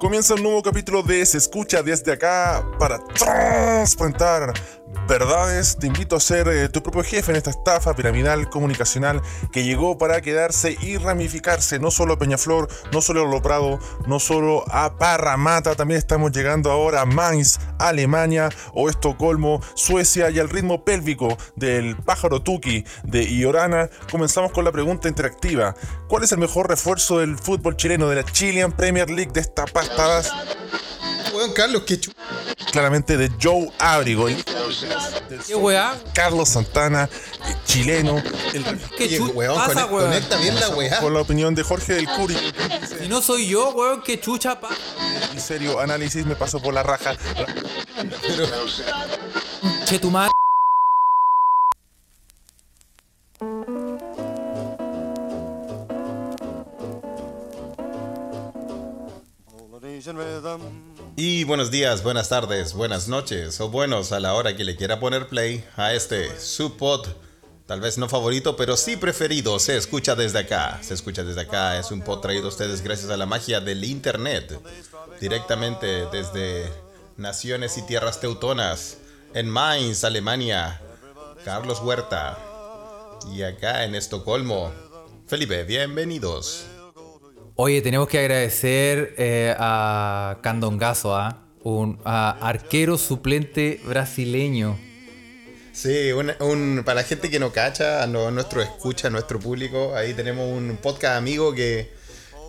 Comienza un nuevo capítulo de Se escucha desde acá para transplantar verdades. Te invito a ser eh, tu propio jefe en esta estafa piramidal comunicacional que llegó para quedarse y ramificarse. No solo a Peñaflor, no solo a Loprado, no solo a Parramata. También estamos llegando ahora a Mainz, Alemania o Estocolmo, Suecia y al ritmo pélvico del pájaro Tuki de Iorana. Comenzamos con la pregunta interactiva. ¿Cuál es el mejor refuerzo del fútbol chileno de la Chilean Premier League de esta pastadas? Weón, Carlos, qué chu... claramente de Joe Abrigo, el ¿Qué weá? Carlos Santana, eh, chileno, el- ¿Qué Oye, weón, pasa, conecta, weón? conecta bien la weá. con la opinión de Jorge del Curi. Si no soy yo, weón, qué chucha, pa. En serio, análisis me pasó por la raja. Che tu madre. Y buenos días, buenas tardes, buenas noches o buenos a la hora que le quiera poner play a este su pod. Tal vez no favorito, pero sí preferido. Se escucha desde acá. Se escucha desde acá. Es un pod traído a ustedes gracias a la magia del internet. Directamente desde naciones y tierras teutonas. En Mainz, Alemania. Carlos Huerta. Y acá en Estocolmo. Felipe, bienvenidos. Oye, tenemos que agradecer eh, a Candongazo, ¿ah? un a arquero suplente brasileño. Sí, un, un- para la gente que no cacha, no, nuestro escucha, nuestro público, ahí tenemos un podcast amigo que,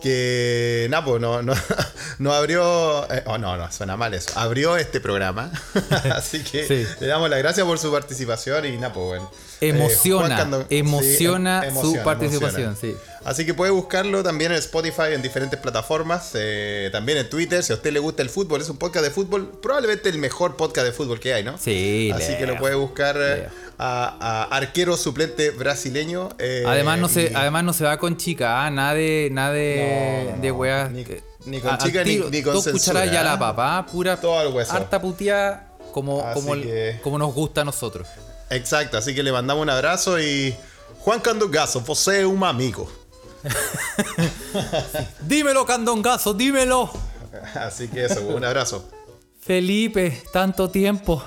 que pues no, no, no abrió, eh, oh no, no, suena mal eso, abrió este programa, así que Sí. le damos las gracias por su participación y nada, pues bueno. Eh, Emociona, emociona em- su participación, sí. Así que puede buscarlo también en Spotify, en diferentes plataformas, eh, también en Twitter, si a usted le gusta el fútbol, es un podcast de fútbol, probablemente el mejor podcast de fútbol que hay, ¿no? Sí, Así que lo puede buscar eh, a, a arquero suplente brasileño. eh, Además no se, y- además no se va con chica, ¿ah? nada de, nada de, No, no, de weas. ni- con a- chica, ni- tiro, ni con Dos cucharadas ya la ¿ah? papa, pura Todo al hueso. harta puteada como, Así como, que- como nos gusta a nosotros. Exacto, así que le mandamos un abrazo y Juan Candugazo, você es un amigo. Dímelo, Candongazo, dímelo. Así que eso, un abrazo. Felipe, tanto tiempo.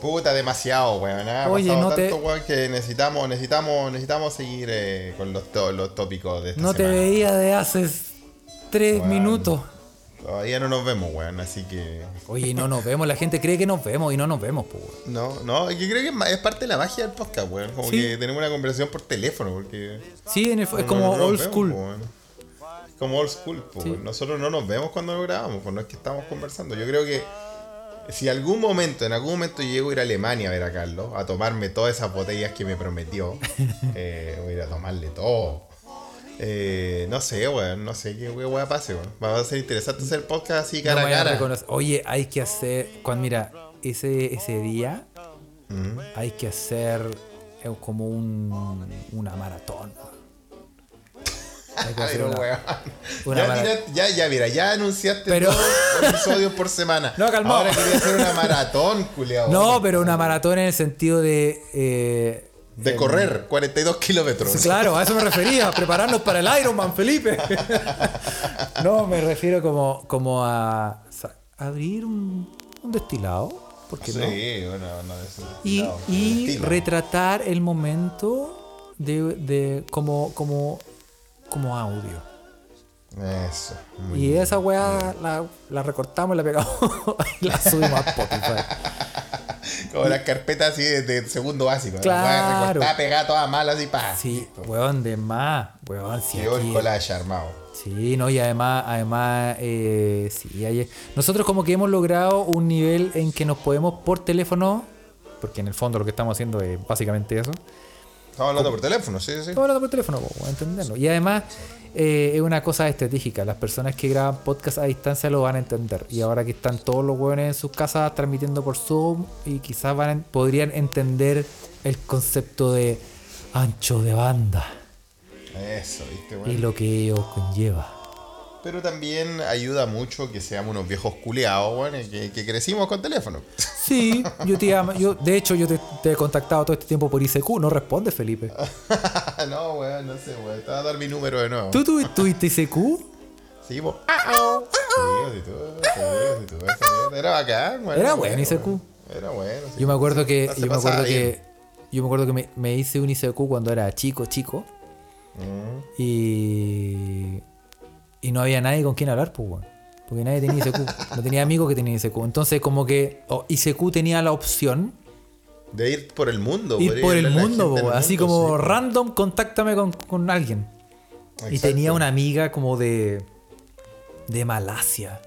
Puta, demasiado, weón. Ha Oye, pasado no te- tanto, weón, que necesitamos, necesitamos, necesitamos seguir eh, con los, to- los tópicos de esta No te semana. veía de hace tres Bueno. minutos. Todavía no nos vemos, weón, así que... Oye, no nos vemos, la gente cree que nos vemos y no nos vemos, pues. weón. No, no, yo creo que es parte de la magia del podcast, weón. Como Sí. que tenemos una conversación por teléfono, porque... Sí, en el- es como no old vemos, school. po. Como old school, Sí. weón. Nosotros no nos vemos cuando lo grabamos, pues no es que estamos conversando. Yo creo que si algún momento, en algún momento llego a ir a Alemania a ver a Carlos, a tomarme todas esas botellas que me prometió, eh, voy a ir a tomarle todo. Eh, no sé, weón, no sé qué weón pase, weón. Va a ser interesante hacer podcast así cara a cara. Oye, hay que hacer. Cuando, mira, ese, ese día Mm. hay que hacer eh, como un, una maratón. Hay que hacer una- weón. una ya, mira, ya, ya, mira, ya anunciaste Pero- dos episodios por semana. No, calmado. Ahora quería hacer una maratón, culiao. No, pero una maratón en el sentido de. eh, De correr 42 kilómetros. Claro, a eso me refería, prepararnos para el Ironman, Felipe. No, me refiero como, como a abrir un, un destilado, ¿por qué Sí, no? bueno, no, eso- Y, no, y retratar el momento de, de como, como, como audio. Eso. muy Y esa weá la, la recortamos, la pegamos y la subimos a Spotify. Como las carpetas así de, de segundo básico. Claro. Recortada, pegada toda mal así, pa. Sí, weón, de más, weón, sí. Quedó el collage armado. Sí, no, y además, además, eh, sí, hay- nosotros como que hemos logrado un nivel en que nos podemos por teléfono, porque en el fondo lo que estamos haciendo es básicamente eso, Estamos hablando por teléfono, sí, sí. Estamos hablando por teléfono, a entenderlo. Y además eh, es una cosa estratégica. Las personas que graban podcast a distancia lo van a entender. Y ahora que están todos los hueones en sus casas transmitiendo por Zoom y quizás van a- podrían entender el concepto de ancho de banda Eso, viste, y bueno. lo que ello conlleva. Pero también ayuda mucho que seamos unos viejos culeados, bueno, que, que crecimos con teléfono. Sí, yo te llamo- yo, de hecho yo te, te he contactado todo este tiempo por ICQ, no responde Felipe. no, weón, no sé, weón. Te voy a dar mi número de nuevo. ¿Tú tuvi- tuviste ICQ? Sí, mierda. Era bacán, weón. Era bueno ICQ. Era bueno. sí. Yo me acuerdo que, yo me acuerdo que, yo me acuerdo que me, me hice un ICQ cuando era chico, chico. Mm. Y, y no había nadie con quien hablar, pues, weón. Porque nadie tenía ICQ. No tenía amigos que tenían ICQ. Entonces, como que oh, ICQ tenía la opción De ir por el mundo. ir por el mundo, po, así mundo, como sí. random, contáctame con, con alguien. Y tenía una amiga como de. de Malasia.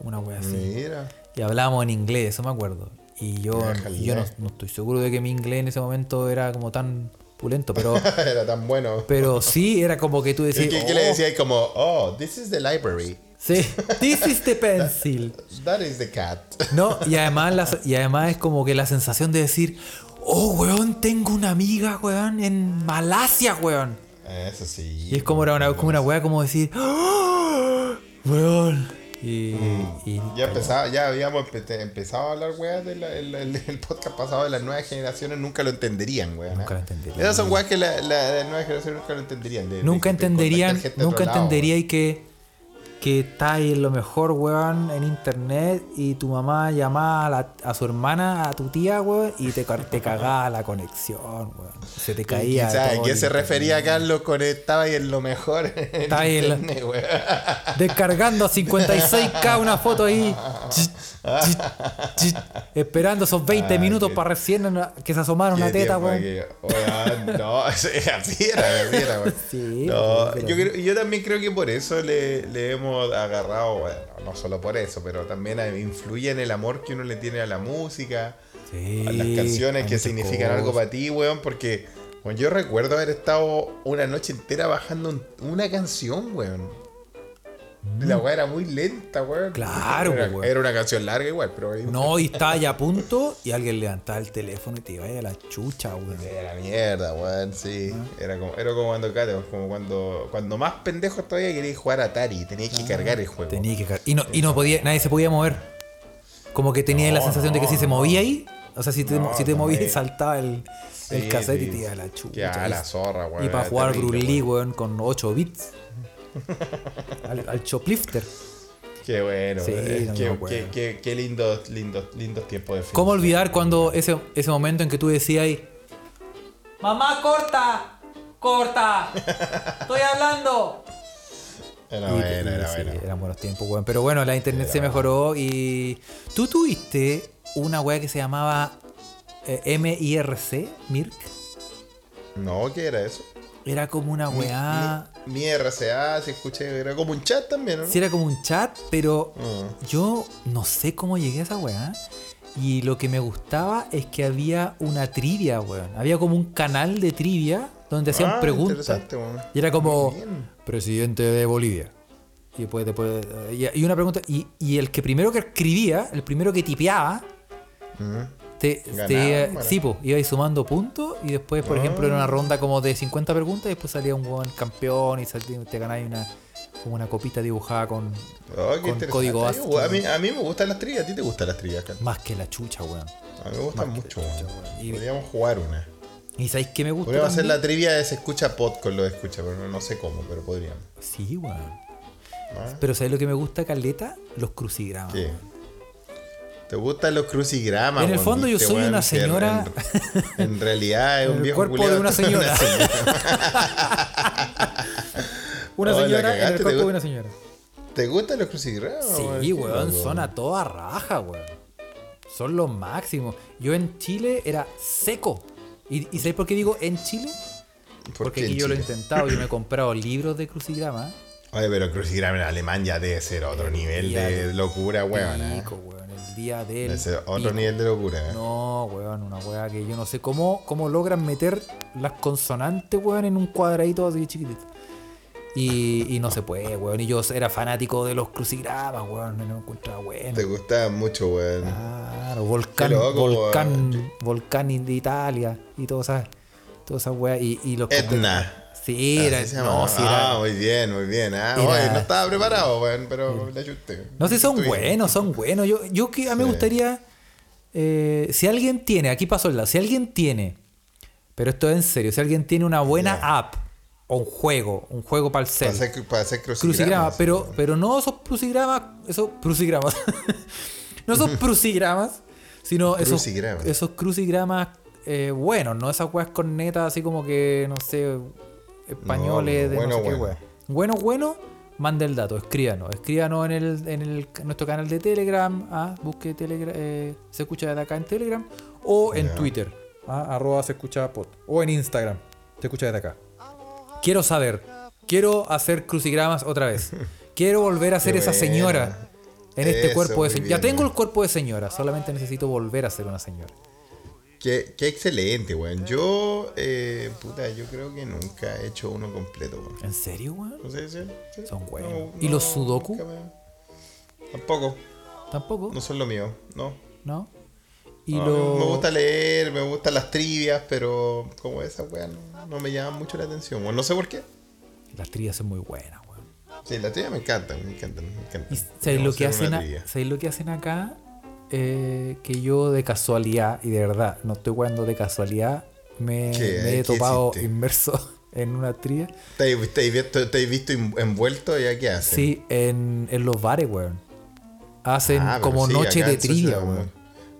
Una wea así. Mira. Y hablábamos en inglés, eso me acuerdo. Y yo, Déjale. yo no, no estoy seguro de que mi inglés en ese momento era como tan pulento, pero, Era tan bueno. pero sí era como que tú ¿Y decías. qué, qué "Oh, le decía ahí como, oh, this is the library. Sí, this is the pencil. That is the cat. No, y además, la- y además es como que la sensación de decir, oh, weón, tengo una amiga, weón, en Malasia, weón. Eso sí. Y es como era una, como una weá como decir, ¡Oh! weón. Y, y- Ya empezaba, ya habíamos empe- empezado a hablar, weas, del el, podcast pasado de las nuevas generaciones nunca lo entenderían, weón. Nunca ¿eh? lo entenderían. Esas son weas que la, la, las nuevas generaciones nunca lo entenderían. de- de- nunca de entenderían, nunca entendería que, que estáis en lo mejor, weón, en internet y tu mamá llamaba a, la- a su hermana, a tu tía, weón, y te, te cagaba la conexión, weón. Se te caía. ¿a qué se refería internet. Carlos con estaba ahí en lo mejor en ahí en la- internet, weón? Descargando a 56k una foto ahí. Chit, chit, esperando esos 20 Ah, minutos para recién que se asomara una teta, weón. Weón, no, así era, así era, weón. Sí, No, pero- yo, creo- yo también creo que por eso le, le hemos agarrado, bueno, no solo por eso, pero también influye en el amor que uno le tiene a la música, Sí, a las canciones que significan algo para ti, weón, porque bueno, yo recuerdo haber estado una noche entera bajando un- una canción, weón. La weá era muy lenta, weón. Claro, era, weón. era una canción larga igual, pero No, y estaba ya a punto y alguien levantaba el teléfono y te iba a la chucha, weón. Era mierda, weón, sí. Era como, era como cuando, como cuando, cuando más pendejos todavía querías jugar Atari, tenías que cargar el juego. Tenía que car- y no, y no podía, nadie se podía mover. Como que tenía No, la sensación de que si se movía ahí, o sea, si te, No, si te movías y saltaba el, el Sí, cassette y te iba a la chucha. Ya, la zorra, weón. Y para jugar weón. weón, con 8 bits. Al, al Choplifter. Qué bueno, Sí, eh, no qué, acuerdo. qué, qué, qué lindos, lindos, lindos tiempos de ¿Cómo felicidad. olvidar cuando ese, ese momento en que tú decías ahí, Mamá, corta, corta, estoy hablando. Era Y- bueno, y era sí, bueno. eran buenos tiempos, weón. Pero bueno, la internet se mejoró y tú tuviste una weá que se llamaba eh, MIRC, MIRC. No, ¿qué era eso? Era como una weá... Mi, RCA, si escuché, era como un chat también, ¿no? Sí, era como un chat, pero Mm. yo no sé cómo llegué a esa weá. Y lo que me gustaba es que había una trivia, weón. Había como un canal de trivia donde hacían Ah, preguntas. Y era como, presidente de Bolivia. Y después, después y, una pregunta, y, y el que primero que escribía, el primero que tipeaba, Mm. Te, te sí, po, iba ahí sumando puntos y después, por Ah. ejemplo, era una ronda como de 50 preguntas y después salía un buen campeón y salía- te ganabas una, como una copita dibujada con Oh, Con código A mí- ASCII. A mí, a mí me gustan las trillas, a ti te gustan las trillas, Carlos? más que la chucha, weón. A mí me gustan Más mucho, chucha, weón. Y- Podríamos jugar una. ¿Y sabéis qué me gusta? Podríamos hacer la trivia de se escucha pod con lo de escucha, pero no, no sé cómo, pero podríamos. Sí, weón. ¿Ah? Pero ¿sabéis lo que me gusta, Caleta? Los crucigramas. ¿Qué? weón. ¿Te gustan los crucigramas? En el fondo yo soy una señora- En, en realidad es un el viejo cuerpo culiao de una señora. Una Oh, la señora en el cuerpo de una señora. ¿Te gustan los crucigramas? Sí, weón, son a toda raja, weón. Son los máximos. Yo en Chile era seco. ¿Y, y sabéis por qué digo en Chile? ¿Por Porque aquí yo lo he intentado. Yo me he comprado libros de crucigrama. Oye, pero crucigrama en alemán ya debe ser otro nivel de locura, weón. ¿eh? Pico, weón. El día del. Debe ser otro pico. nivel de locura. ¿eh? No, weón, una weá que yo no sé cómo, cómo logran meter las consonantes, weón, en un cuadradito así chiquitito. Y, y no se puede, weón. Y yo era fanático de los crucigramas, weón. Me encontraba bueno. Te gustaba mucho, weón. Claro, volcán, loco, volcán, volcán de Italia y todo todas esas weas. Y, y los Etna. Sí, Así era, llama. no, sí, ah, muy bien, muy bien. Ah, Era- oye, no estaba preparado, weón, pero le ayudé. no sé, son buenos, son buenos. Yo, yo que a mí me Sí. gustaría, eh, si alguien tiene, aquí pasó el lado, si alguien tiene, pero esto es en serio, si alguien tiene una buena app O un juego, un juego para el Para cel. hacer, para hacer Crucigramas, crucigramas. pero, pero no esos crucigramas, esos crucigramas. no esos crucigramas, sino esos, Crucigramas. esos crucigramas eh, buenos, no esas weas con neta así como que, no sé, españoles No, de bueno, no sé qué bueno. Bueno, bueno, mande el dato, escríbanos, escríbanos en el, en el en nuestro canal de Telegram, ah, busque Telegram, eh, se escucha desde acá en Telegram, o en. Twitter, ah, arroba se escucha pod, o en Instagram, se escucha desde acá. Quiero saber. Quiero hacer crucigramas otra vez. Quiero volver a ser esa señora en este Eso, cuerpo de señora. Ya tengo el cuerpo de señora, solamente necesito volver a ser una señora. Qué, qué excelente, weón. Yo, eh, puta, yo creo que nunca he hecho uno completo, weón. ¿En serio, weón? No sé, sí, sí. Son buenos. ¿Y los sudoku? me- Tampoco, Tampoco, no son lo mío, no. ¿no? Y No, lo... Me gusta leer, me gustan las trivias, pero como esas weas no, no me llaman mucho la atención, weón. No sé por qué. Las trías son muy buenas, weón. Sí, las trivias me encantan, me encantan, me encantan. ¿Y sabéis lo, que hacen a- sabéis lo que hacen acá? Eh, que yo de casualidad, y de verdad, no estoy jugando de casualidad, me, he ¿Qué topado inmerso en una tría. ¿Te te visto, te has visto en- envuelto y qué hacen? Sí, en, en los bares, weón. Hacen Ah, como sí, noche de weón.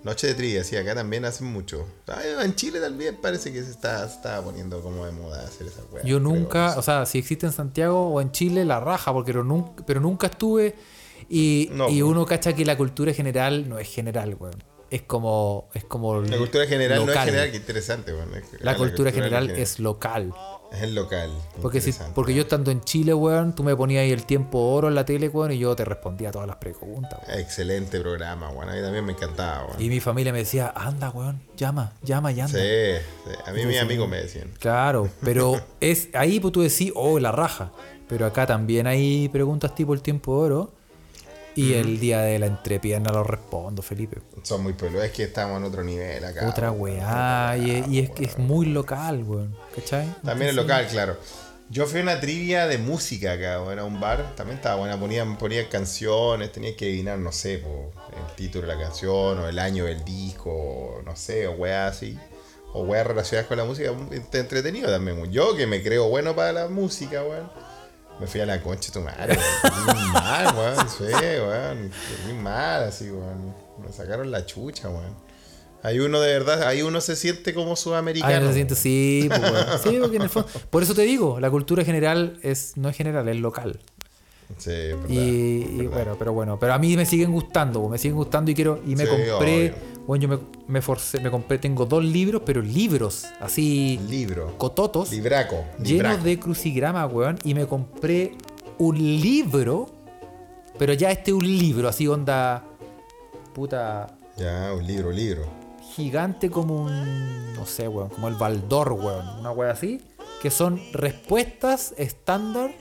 Noche de trivia, sí, acá también hacen mucho. Ay, en Chile también parece que se está, se está poniendo como de moda hacer esa weá. Yo nunca, o sea, si existe en Santiago o en Chile, la raja, porque pero nunca, pero nunca estuve. Y, No, y uno cacha que la cultura general no es general, weón. Es como. Es como La cultura general no es general, qué interesante, weón. Es La cultura general es es local. Es el local. Porque, si, porque yo estando en Chile, weón, tú me ponías ahí el tiempo oro en la tele, weón, y yo te respondía todas las preguntas, weón. Excelente programa, weón. A mí también me encantaba, weón. Y mi familia me decía, anda, weón, llama, llama anda. Sí, sí. a mí mis amigos me decían. Claro, pero es ahí pues tú decís, oh, la raja. Pero acá también hay preguntas tipo el tiempo oro. Y el día de la entrepierna lo respondo, Felipe. Son muy peludos, es que estamos en otro nivel acá. Otra weá. Y, y es que es muy local, weón. ¿Cachai? También es local, claro. Yo fui a una trivia de música acá, weón, a un bar. También estaba buena. Ponían, ponían canciones, tenías que adivinar, no sé, po, el título de la canción, o el año del disco, o no sé, o weá así. O weas relacionadas con la música. Entretenido también. Yo que me creo bueno para la música, weón. Me fui a la concha de tu madre, weón. Mal, weón. Sí, weón. Dormí mal, así, weón. Me sacaron la chucha, weón. Hay uno de verdad, ahí uno se siente como sudamericano. Ah, no se siente, sí, pues. Sí, porque en el fondo. Por eso te digo, la cultura general es, no es general, es local. Sí, verdad, Y, bueno, pero bueno, pero a mí me siguen gustando, me siguen gustando y quiero y me Sí, compré, obvio. bueno, yo me, me forcé, me compré, tengo dos libros, pero libros así Libro. cototos Libraco. llenos de crucigramas, weón, y me compré un libro, pero ya este es un libro, así onda puta Ya, un libro, libro. gigante como un no sé, weón, como el Baldor, weón, una weá así, que son respuestas estándar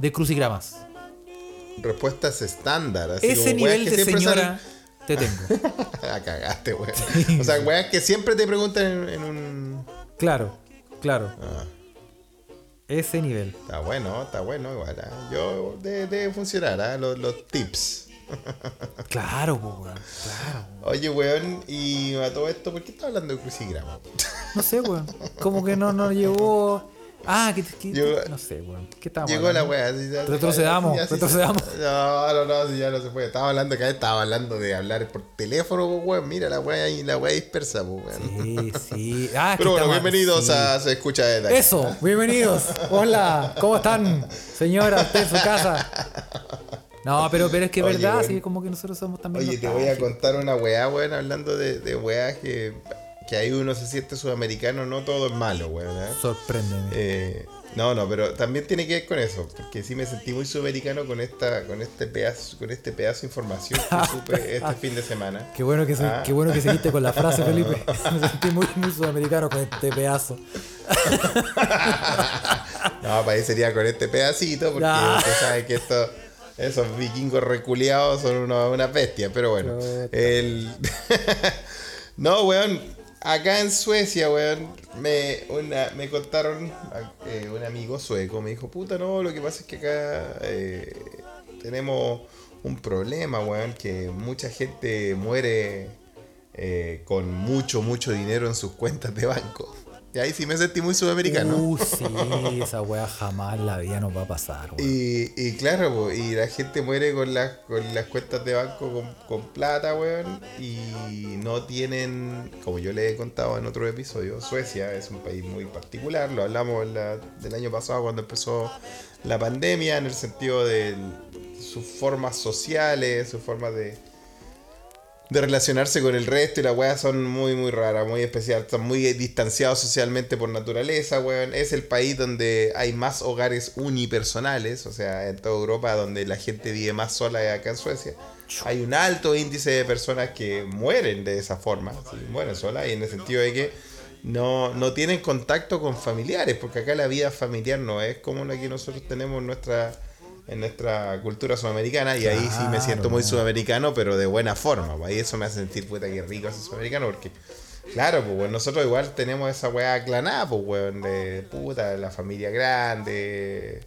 de crucigramas. Respuestas estándar. Así Ese como nivel que de señora te tengo. salen- Ah, cagaste, weón. O sea, weas que siempre te preguntan en, en un. Claro, claro. Ah, Ese nivel. está bueno, está bueno, igual. ah. Yo, debe, funcionar, ah, los, los tips. Claro, weón. Claro. Oye, weón, y a todo esto, ¿por qué estás hablando de crucigrama? No sé, weón. Como que no nos llegó. Ah, que, que- Llegó- no sé, weón. ¿Qué estábamos Llegó la hablando? así, ya- Retrocedamos, retrocedamos. No, no, no, si ya no se puede. Estaba hablando acá, estaba hablando de hablar por teléfono, pues, weón. Mira la wea y la wea dispersa, pues, weón. Sí, sí. Ah, Pero bueno, estamos- bienvenidos sí. a Se Escucha desde acá. Eso, bienvenidos. Hola, ¿cómo están? Señora, usted en su casa. No, pero, pero es que es verdad, weón. sí, como que nosotros somos también. Oye, te voy a contar una weá, weón, hablando de, de weas que, que ahí uno se siente sudamericano, no todo es malo, weón. ¿eh? Sorpréndeme. Eh, no, no, pero también tiene que ver con eso, porque sí me sentí muy sudamericano con esta, con este pedazo, con este pedazo de información que supe este fin de semana. Qué bueno que, se- Ah. qué bueno que seguiste con la frase, Felipe. Me sentí muy, muy sudamericano con este pedazo. No, para ahí sería con este pedacito, porque Ya. usted sabe que esto, esos vikingos reculeados son una, una bestia, pero bueno. El... no, weón, acá en Suecia, weón, me, una, me contaron, eh, un amigo sueco me dijo, puta, no, lo que pasa es que acá eh, tenemos un problema, weón, que mucha gente muere eh, con mucho, mucho dinero en sus cuentas de banco. Y ahí sí me sentí muy sudamericano. Uh, sí, esa weá jamás la vida nos va a pasar, weón. Y, y claro, po, y la gente muere con las, con las cuentas de banco con, con plata, weón. Y no tienen, como yo les he contado en otro episodio, Suecia es un país muy particular. Lo hablamos la- del año pasado cuando empezó la pandemia, en el sentido de sus formas sociales, sus formas de, de relacionarse con el resto y las weas son muy, muy raras, muy especiales. Están muy distanciados socialmente por naturaleza, weón. Es el país donde hay más hogares unipersonales, o sea, en toda Europa donde la gente vive más sola acá en Suecia. Hay un alto índice de personas que mueren de esa forma, ¿sí? mueren solas, y en el sentido de que no, no tienen contacto con familiares, porque acá la vida familiar no es como la que nosotros tenemos en nuestra en nuestra cultura sudamericana y ahí sí me siento muy sudamericano, pero de buena forma. pues, Ahí eso me hace sentir puta que rico ese sudamericano porque, claro, pues weón, nosotros igual tenemos esa weá aclanada, pues weón, de puta, la familia grande.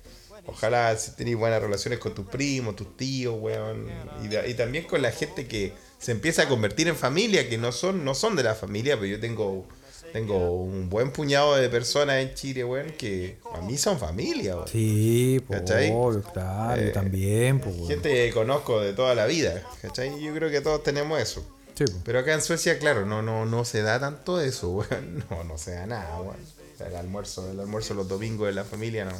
Ojalá si tenéis buenas relaciones con tus primos, tus tíos, weón. Y, de- y también con la gente que se empieza a convertir en familia, que no son, no son de la familia, pero yo tengo, tengo un buen puñado de personas en Chile, weón, que a mí son familia, weón. Sí, ¿Cachai? obvio, claro, Eh, también, pues, weón. Gente que conozco de toda la vida, ¿cachai? Yo creo que todos tenemos eso. Sí. Pero acá en Suecia, claro, no, no, no se da tanto eso, weón. No, no se da nada, weón. O sea, el almuerzo, el almuerzo los domingos de la familia, no.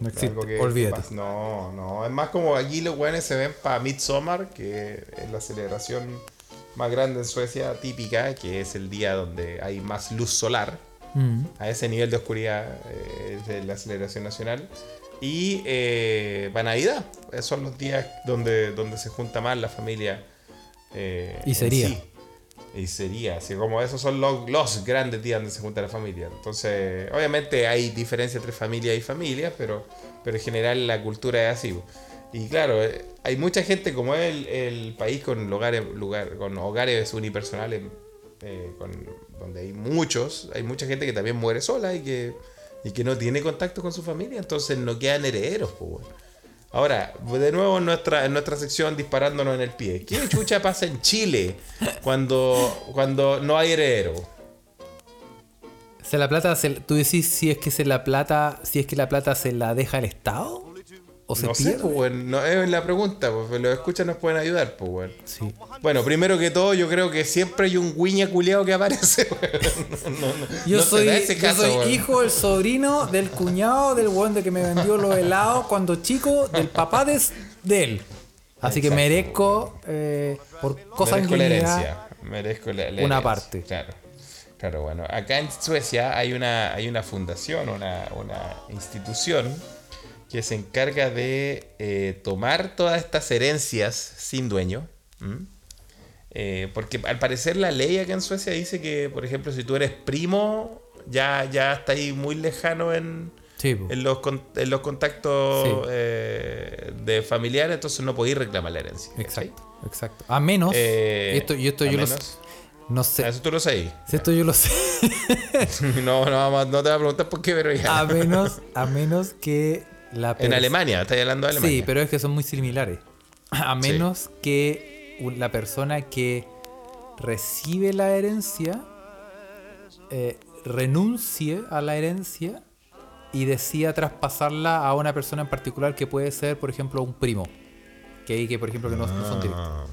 No existe, olvídate. No, no. Es más como aquí los weones se ven para Midsommar, que es la celebración más grande en Suecia, típica, que es el día donde hay más luz solar. Mm. A ese nivel de oscuridad eh, es de la celebración nacional. Y eh, para Navidad, esos son los días donde, donde se junta más la familia. eh, Y sería. sí. Y sería, así como esos son los, los grandes días donde se junta la familia. Entonces, obviamente hay diferencia entre familia y familia, pero, pero en general la cultura es así. Y claro, eh, hay mucha gente, como es el, el país con hogares, lugar, con hogares unipersonales, eh, con, donde hay muchos, hay mucha gente que también muere sola y que, y que no tiene contacto con su familia, entonces no quedan herederos. weón. Ahora, de nuevo en nuestra, en nuestra sección disparándonos en el pie. ¿Qué chucha pasa en Chile cuando, cuando no hay heredero? ¿Se la plata, se- tú decís si es que se la plata, si es que la plata se la deja el Estado? ¿O se No sé, pierde? pues, weón, no, es la pregunta, pues los escuchas nos pueden ayudar, pues, weón. Sí. Bueno, primero que todo, yo creo que siempre hay un guiña culiado que aparece, weón. No, no, Yo soy, yo caso, soy hijo del sobrino del cuñado del weón de que me vendió los helados cuando chico, del papá de, de él. Así que Exacto. merezco eh, por cosa Merezco la herencia. Merezco la, la una herencia, parte. Claro. Claro, bueno. Acá en Suecia hay una, hay una fundación, una, una institución que se encarga de eh, tomar todas estas herencias sin dueño. Eh, porque al parecer la ley acá en Suecia dice que, por ejemplo, si tú eres primo, ya, ya está ahí muy lejano en, Sí, en, los, en los contactos Sí. eh, de familiares, entonces no podéis reclamar la herencia. Exacto, exacto. A menos, esto, y esto yo lo menos. sé. No sé. Eso tú lo sabes. Esto yo lo sé. No, no, vamos- no te voy a preguntar por qué, pero ya. A menos, a menos que la En Alemania, estás hablando de Alemania. Sí, pero es que son muy similares. A menos que la persona que recibe la herencia eh, renuncie a la herencia y decida traspasarla a una persona en particular que puede ser, por ejemplo, un primo. Que hay que, por ejemplo, que no, no son directos. Ah.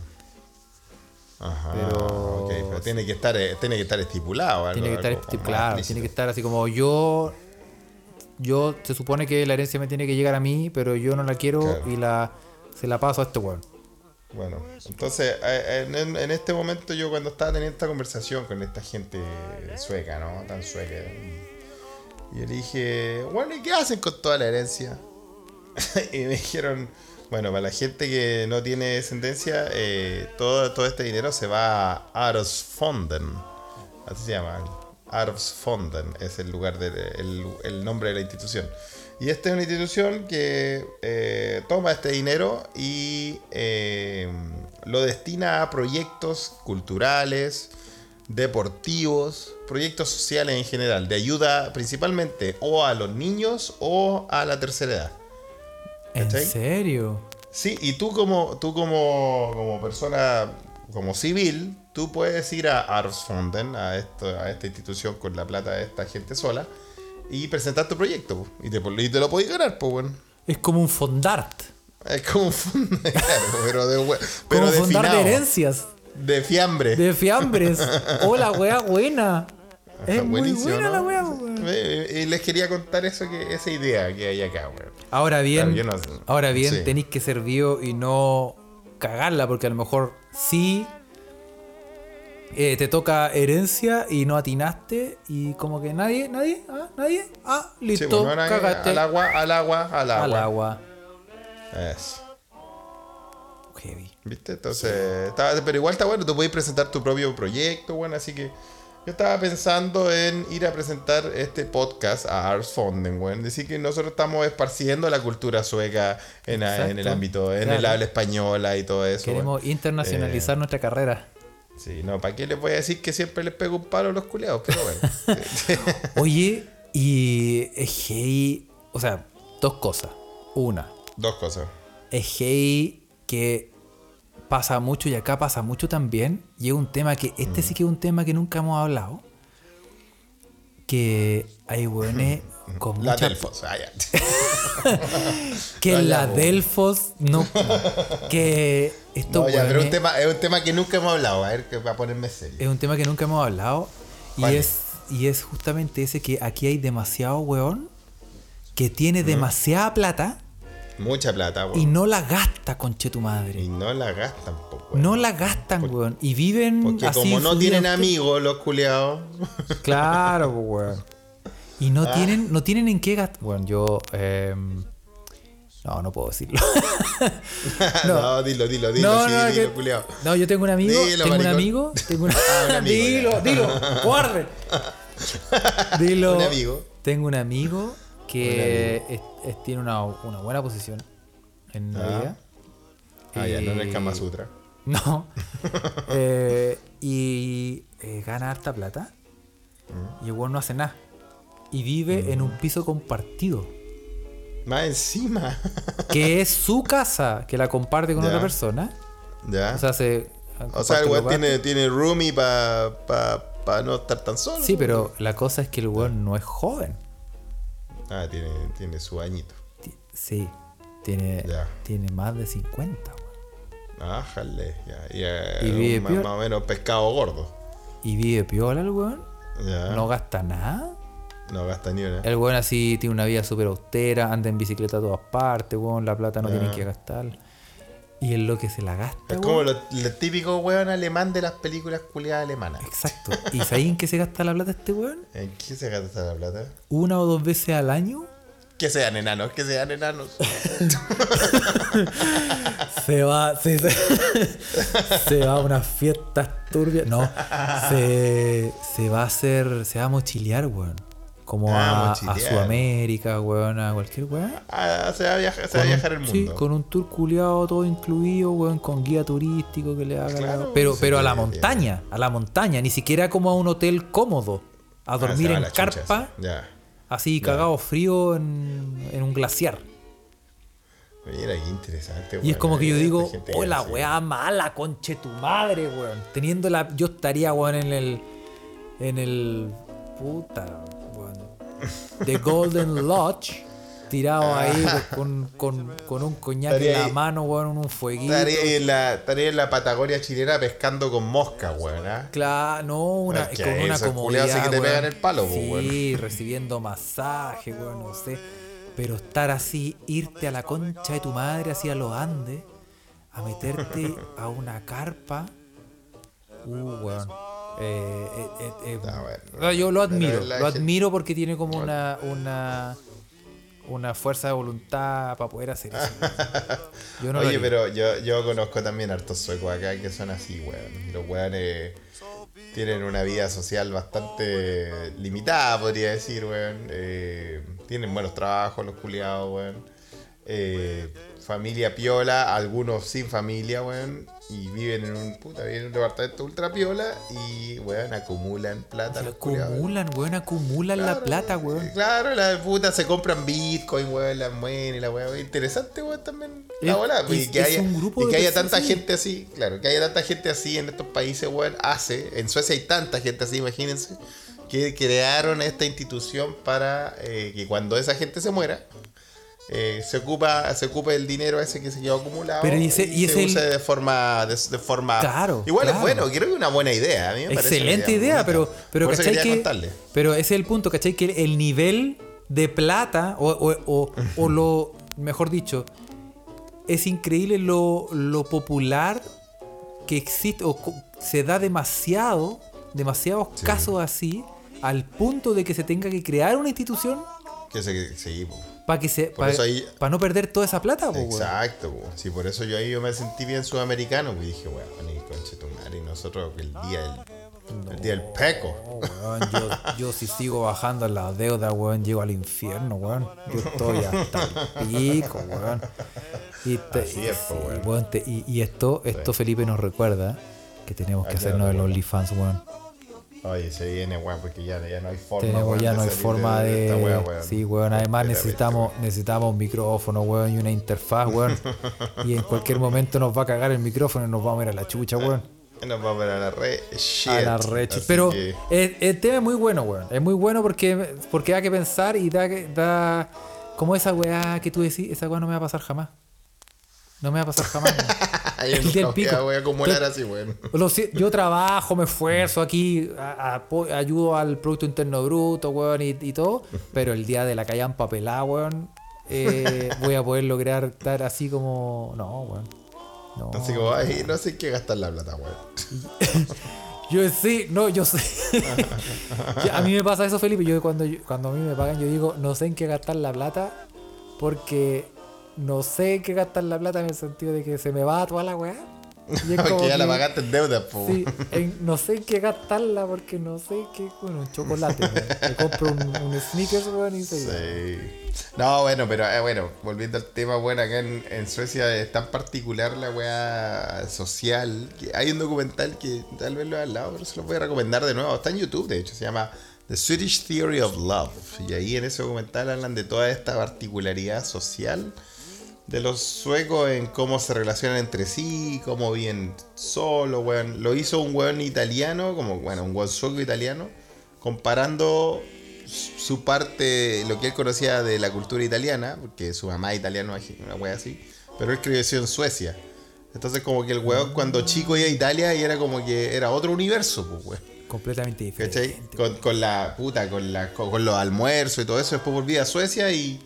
Ajá. Pero- tiene que estar, eh, tiene que estar estipulado. algo- Tiene que estar algo esti- más claro, tiene que estar así como yo. Yo se supone que la herencia me tiene que llegar a mí, pero yo no la quiero Claro. y la se la paso a este weón. Bueno, entonces eh, en, en- este momento yo cuando estaba teniendo esta conversación con esta gente sueca, ¿no? Tan sueca. Y yo le dije, bueno, ¿y qué hacen con toda la herencia? y me dijeron, bueno, para la gente que no tiene descendencia, eh, todo, todo este dinero se va a Arvsfonden. Así se llama. Arvsfonden es el lugar de, el, el nombre de la institución. Y esta es una institución que eh, toma este dinero y eh, lo destina a proyectos culturales, deportivos, proyectos sociales en general, de ayuda principalmente o a los niños o a la tercera edad. ¿En serio? Sí, y tú como, tú como, como persona como civil, tú puedes ir a Arvsfonden, a, esto, a esta institución con la plata de esta gente sola, y presentar tu proyecto. Y te, y te lo podéis ganar, pues bueno. Es como un fondart. Es como un fondo, claro, pero de, Como pero un de fondart de herencias. de fiambre. De fiambres. Oh, la wea buena. Es muy buena ¿no? la wea, Y les quería contar eso que esa idea que hay acá, weón. Ahora bien, Claro, ahora bien, sí. tenéis que ser vivo y no cagarla, porque a lo mejor sí eh, te toca herencia y no atinaste y como que nadie, nadie, ah, nadie, ah, Sí, listo, bueno, ahora, cagaste al agua, al agua, al agua. al agua. Eso. Heavy. ¿Viste? Entonces, está- pero igual está bueno, tú puedes presentar tu propio proyecto, bueno, así que yo estaba pensando en ir a presentar este podcast a Ars Fonden, bueno, decir que nosotros estamos esparciendo la cultura sueca en, a- en el ámbito, en el habla española y todo eso. Queremos bueno. internacionalizar nuestra carrera. Sí, no, ¿para qué les voy a decir que siempre les pego un palo a los culeados? Pero bueno. Oye, y es heavy, o sea, dos cosas. Una, Dos cosas. es heavy que pasa mucho y acá pasa mucho también. Y es un tema que, este sí que es un tema que nunca hemos hablado. Que hay weones con La mucha... Delfos. Ah, ya. Que No, la. Delfos no... que estos No, ya, pero es un tema, es un tema que nunca hemos hablado. A ver, que va a ponerme serio. es un tema que nunca hemos hablado. Y ¿Cuál es, y es justamente ese que aquí hay demasiado weón que tiene demasiada plata Mucha plata, weón. y no la gasta, conche tu Y madre. no la gastan, po, weón. No la gastan, weón. Y viven Porque así como no tienen amigos los culiados. Claro, weón. Y no Ah. tienen, no tienen en qué gastar. Bueno, yo. em, no, no puedo decirlo. no. dilo, dilo, dilo, no, sí, no, dilo, culiao. no, yo tengo un amigo. Dilo, tengo un amigo. Tengo una- Ah, un amigo, dilo, ya. dilo, guarde. Dilo. Un amigo. Tengo un amigo que es- es- tiene una, una buena posición en la Ah. vida. Ah, ya, no en el Y- Kama Sutra. No. Eh, y eh, gana harta plata. Mm. Y el no hace nada. Y vive en un piso compartido. Más encima. Que es su casa, que la comparte con Ya. otra persona. ya. O sea, se. O sea, el weón tiene, tiene roomie para pa, pa no estar tan solo. Sí, pero la cosa es que el weón no es joven. Ah, tiene, tiene su añito. Ti- Sí. Tiene, Ya. tiene más de 50, weón. Ah, jale. Ya. Y, eh, Y vive más, o menos pescado gordo. Y vive piola el weón. Ya. No No, gasta nada. gasta ni una. El weón así tiene una vida súper austera, anda en bicicleta a todas partes, weón, la plata no tiene que gastar. Y en lo que se la gasta, Es weón. como lo, lo típico weón alemán de las películas culiadas alemanas. Exacto. ¿Y sabéis en qué se gasta la plata este weón? ¿En qué se gasta la plata? Una o dos veces al año Que sean enanos, que sean enanos. se va, se, se, se va a unas fiestas turbias. No, se, se va a hacer, se va a mochilear, weón. Como Ah, a. Sudamérica, weón, a cualquier weón. Ah, se va a viajar, se va a viajar el Sí, mundo. con un tour culiado todo incluido, weón, con guía turístico que le haga. la- Claro, pero sí, pero a la sí, sí. montaña, a la montaña, ni siquiera como a un hotel cómodo. A Ah, dormir en carpa, sí. Ya. así cagado frío en, en un glaciar. Mira, qué interesante. Y es weón. como que yo digo, gente que oh, la hace- weá mala, conche tu madre, weón. Teniendo la. Yo estaría, weón, en el. En el. Puta, weón. The Golden Lodge. Tirado ahí con, con, con un coñac en la ahí- mano, weón, un fueguito. Estaría ahí en la, estaría en la Patagonia chilena pescando con mosca, weón. ¿ah? Claro, no, una, Es que con una esos comodidad. culiados sí que te weón. pegan el palo, Sí, recibiendo masaje, weón, no sé. Pero estar así, irte a la concha de tu madre, así a los Andes, a meterte a una carpa. Uh, weón. Eh, eh, eh, Ah, yo lo admiro, lo admiro porque tiene como una, una, una fuerza de voluntad para poder hacer eso. Yo no lo Oye, pero yo, yo conozco también hartos suecos acá que son así, weón. Los weones tienen una vida social bastante limitada, podría decir, weón. Eh, tienen buenos trabajos los culiados, weón. Eh, familia piola, algunos sin familia, weón, y viven en un puta, viven en un departamento ultra piola y weón acumulan plata. Acumulan, weón, acumulan la plata, weón. Claro, las putas se compran Bitcoin, weón, las mueren y la weón. Interesante, weón, también. La Es- bola, y que haya, y que tanta gente así, claro, que haya tanta gente así en estos países, weón, hace. En Suecia hay tanta gente así, imagínense, que crearon esta institución para eh, que cuando esa gente se muera, eh, se ocupa se ocupe el dinero ese que se quedó acumulado Pero y ese- y se el- use de forma de, de forma Claro, igual claro. es bueno creo que es una buena idea a mí me parece una Excelente idea, pero, pero Por ¿cachai que-. Pero ese es el punto, ¿cachai? Que el nivel de plata, o, o- o- o lo, mejor dicho, es increíble lo, lo popular que existe, o se da demasiado, demasiados casos así, al punto de que se tenga que crear una institución que se, sí. Para que se, no perder toda esa plata, po. Exacto, po. sí, por eso yo ahí yo me sentí bien sudamericano, pues dije, weón, y conche tu madre, y nosotros el día del, el día del peco. Weón, yo, yo si sigo bajando la deuda, weón, llego al infierno, weón. Yo estoy hasta el pico, weón. Y, te- Así es, po, sí, weón. weón, te- y, y esto, esto Felipe nos recuerda que tenemos que Hay que hacernos el. OnlyFans, weón. Oye, se viene, weón, porque ya, ya no hay forma. Tenemos ya de no hay forma de. esta wea, weón. Sí, weón. Además necesitamos, necesitamos un micrófono, weón, y una interfaz, weón. y en cualquier momento nos va a cagar el micrófono y nos vamos a ir a la chucha, weón. Nos vamos a ver a la red. Shit. a la recha. Así Pero que- el, el tema es muy bueno, weón. Es muy bueno porque, porque da que pensar y da, da como esa weá que tú decís, esa weá no me va a pasar jamás. No me va a pasar jamás. Ahí el del voy pico. a- voy a acumular Entonces- así, si- yo trabajo, me esfuerzo aquí, a- ayudo al Producto Interno Bruto, weón, y, y todo, pero el día de la callampa pelada, weón, eh, voy a poder lograr estar así como... No, weón. No. Así como, ay, no sé en qué gastar la plata, weón. Yo sí, no, yo sé. A mí me pasa eso, Felipe. Yo cuando, yo- cuando a mí me pagan, yo digo, no sé en qué gastar la plata, porque no sé qué gastar la plata en el sentido de que se me va toda la weá. Y es como ya la pagaste en deuda, po. Sí, en- no sé en qué gastarla porque no sé qué. Bueno, un chocolate. Me compro un, un sneakers, weón, y se Sí. No, bueno, pero eh, bueno, volviendo al tema, bueno, acá en, en Suecia es tan particular la weá social que hay un documental que tal vez lo he hablado, pero se lo voy a recomendar de nuevo. Está en YouTube, de hecho, se llama The Swedish Theory of Love. Y ahí en ese documental hablan de toda esta particularidad social de los suecos en cómo se relacionan entre sí, cómo viven solo, weón. Lo hizo un weón italiano, como, bueno, un weón sueco italiano, comparando su parte, lo que él conocía de la cultura italiana, porque su mamá es italiana, una wea así, pero él creció en Suecia. Entonces como que el weón cuando chico iba a Italia y era como que era otro universo, pues weón. completamente diferente. ¿Cachai? Con, con la puta, con, la, con, con los almuerzos y todo eso, después volví a Suecia y...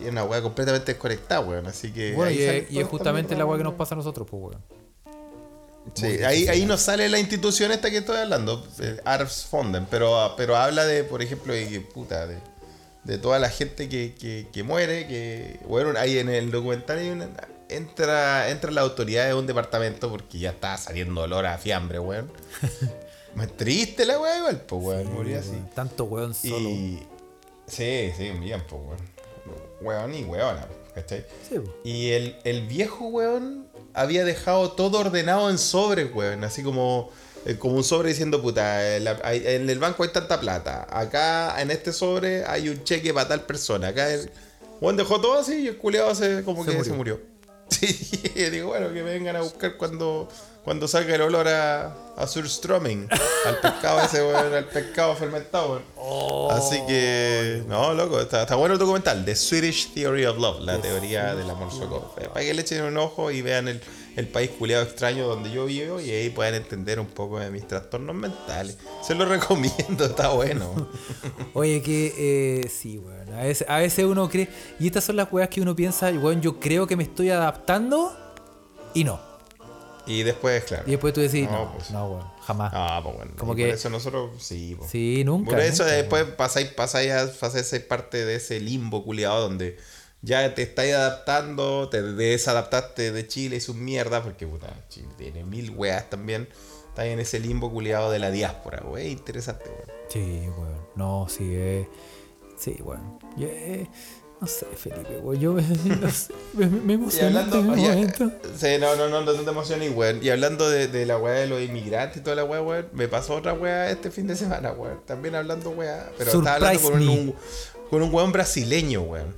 Y es una weá completamente desconectada, weón. Así que... Bueno, y, es- y todo es justamente la weá que nos pasa a nosotros, pues, weón. Sí, ahí, ahí nos sale la institución esta que estoy hablando, eh, Arps Fonden, pero, pero habla de, por ejemplo, de que, puta, de, de toda la gente que, que, que muere, que, bueno, ahí en el documental hay una- entra, entra la autoridad de un departamento porque ya está saliendo olor a fiambre, weón. Más triste la weá igual, pues, weón, murió así. Tanto weón solo. Y... Sí, sí, bien, pues, weón. Weón y weona, ¿cachai? Sí. Y el, el viejo, weón, había dejado todo ordenado en sobres, weón. Así como, eh, como un sobre diciendo, puta, en el banco hay tanta plata. Acá, en este sobre, hay un cheque para tal persona. Acá, el weón dejó todo así y el culiado se, como Se que murió. se murió. Sí, digo, bueno, que me vengan a buscar cuando, cuando salga el olor a, a. Al pescado ese, weón, al pescado fermentado, weón. Oh. Así que, no, loco, está, está bueno el documental, The Swedish Theory of Love, la teoría del amor sueco. Eh, Para que le echen un ojo y vean el, el país culiado extraño donde yo vivo y ahí puedan entender un poco de mis trastornos mentales. Se lo recomiendo, está bueno. Oye, que eh, sí, weón. A veces, a veces uno cree. Y estas son las weas que uno piensa, weón, yo creo que me estoy adaptando. Y no. Y después, claro. Y después tú decís, No, no, pues. no, weón, jamás. Ah, pues bueno. Como que- Por eso nosotros, sí, pues. Sí, nunca. Por eso nunca, después pasáis, pasáis a, pasáis a ser parte de ese limbo culiado donde ya te estáis adaptando, te desadaptaste de Chile y sus mierdas, porque puta, Chile tiene mil weas también. Estás en ese limbo culiado de la diáspora, wey, interesante, weón. Sí, weón. No, sí, eh, sí, weón. Y, eh, No sé, Felipe, weón. Yo me, no sé, me, me Y emocioné este sí, no, no, no, no te emociones, weón. Y hablando de, de la weá de los inmigrantes y toda la weá, weón, me pasó otra weá este fin de semana, weón. También hablando weá. Pero estaba hablando con Surprise un, con un weón brasileño, weón.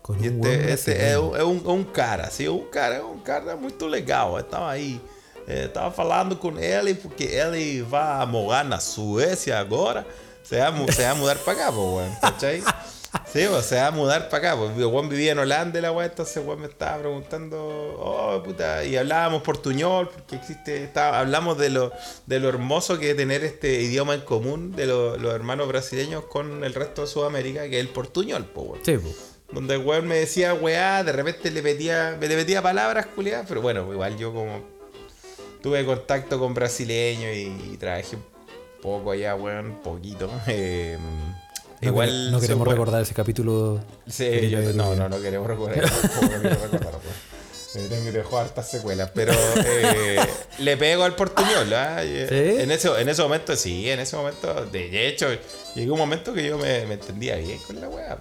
Con E un weón este, este brasileño. um, é um, é um cara, assim, um cara, um cara muito legal. Eu tava aí, eh, tava falando com ele porque ele vai morar na Suécia agora. Se vai, se vai mudar pra cá, weón, ¿cachai? Sí, pues, se va a mudar para acá. Pues, weón vivía en Holanda la weá, entonces weón me estaba preguntando, oh, puta, y hablábamos portuñol, porque existe, estaba- hablamos de lo, de lo hermoso que es tener este idioma en común de lo- los hermanos brasileños con el resto de Sudamérica, que es el portuñol, pues, weón. Sí, po. Donde el weón me decía weá, de repente le metía, me le metía palabras, culiadas, pero bueno, igual yo como tuve contacto con brasileños y, y trabajé un poco allá, weón, poquito. eh, No igual quere- no queremos recordar ese capítulo. Sí, yo- no, no, no queremos recordar. Eh, Tengo que dejar hartas secuelas, pero eh, le pego al portuñol. ¿ah? ¿Sí? En, ese, en ese momento, sí, en ese momento, de hecho, llegó un momento que yo me, me entendía bien con la weá.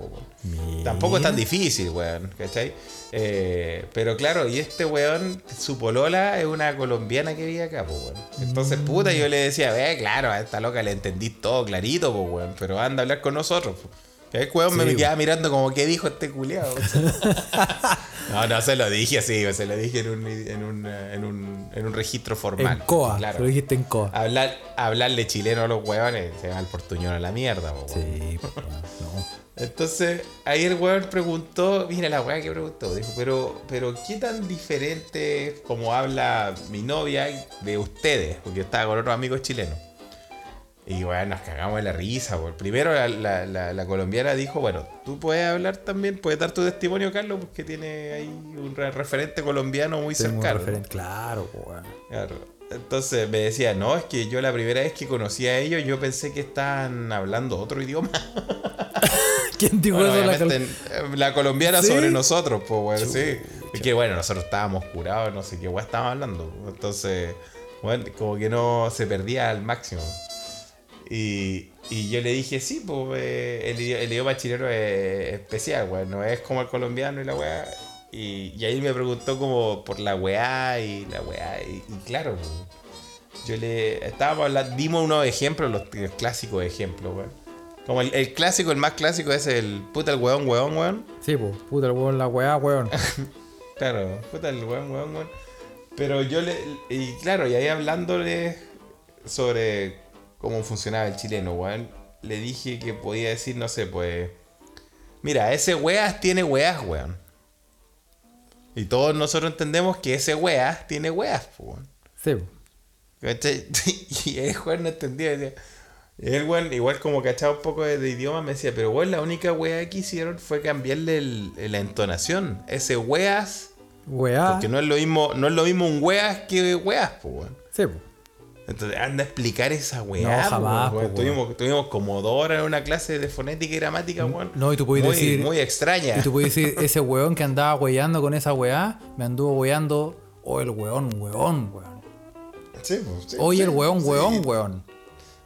Tampoco es tan difícil, weón, ¿cachai? Eh, pero claro, y este weón, su polola es una colombiana que vive acá, pues, weón. Entonces, puta, yo le decía, ve, claro, a esta loca le entendí todo clarito, pues, weón, pero anda a hablar con nosotros, po. El weón me quedaba mirando como, ¿qué dijo este culiado? no, no, se lo dije así, se lo dije en un, en un, en un, en un registro formal. En COA, claro. lo dijiste en COA. Hablar, hablarle chileno a los weones, se va el portuñol a la mierda, po. Sí, po, no. Entonces, ahí el weón preguntó, mira la weá que preguntó, dijo, pero, pero ¿qué tan diferente es como habla mi novia de ustedes? Porque yo estaba con otros amigos chilenos. Y bueno, nos cagamos de la risa. por Primero la, la- la- la colombiana dijo, bueno, tú puedes hablar también, puedes dar tu testimonio, Carlos, porque tiene ahí un re- referente colombiano muy Tengo un cercano. referente, claro, weón. Claro. Entonces me decía, no, es que yo la primera vez que conocí a ellos, yo pensé que estaban hablando otro idioma. ¿Quién dijo Bueno, eso? La eh, la colombiana ¿Sí? sobre nosotros, pues, bueno, sí. Y que bueno, nosotros estábamos curados, no sé qué weá estábamos hablando. Entonces, bueno, como que no se perdía al máximo. Y, y yo le dije, sí, pues eh, el, el idioma chileno es especial, weón, no es como el colombiano y la weá. Y, y ahí me preguntó como por la weá y la weá. Y, y claro, pues, yo le estábamos hablando, dimos unos ejemplos, los, los clásicos ejemplos, weón. Como el, el clásico, el más clásico es el puta el weón, weón, weón. Sí, po. Puta el weón, la weá, weón. Claro, puta el weón, weón, weón. Pero yo le. Y claro, y ahí hablándole sobre cómo funcionaba el chileno, weón, le dije que podía decir, no sé, pues. Mira, ese weas tiene weas, weón. Y todos nosotros entendemos que ese weas tiene weas, weón. Sí. Y el weón no entendía. Decía, y el weón, igual como cachaba un poco de, de idioma, me decía, pero weón, la única wea que hicieron fue cambiarle el- la entonación. Ese weas. Weá. Porque no es lo mismo, no es lo mismo un weas que weas, weón. Sí. Entonces, anda a explicar esa weá. No, jamás, weón. po, weón. Tuvimos, tuvimos como dos horas en una clase de fonética y gramática, weón. No, y tú puedes muy, decir- Muy extraña. Y tú puedes decir, ese weón que andaba weyando con esa weá, me anduvo weyando. O el weón, weón, weón. Sí, pues, sí, Oye, sí, el weón, sí. weón, weón.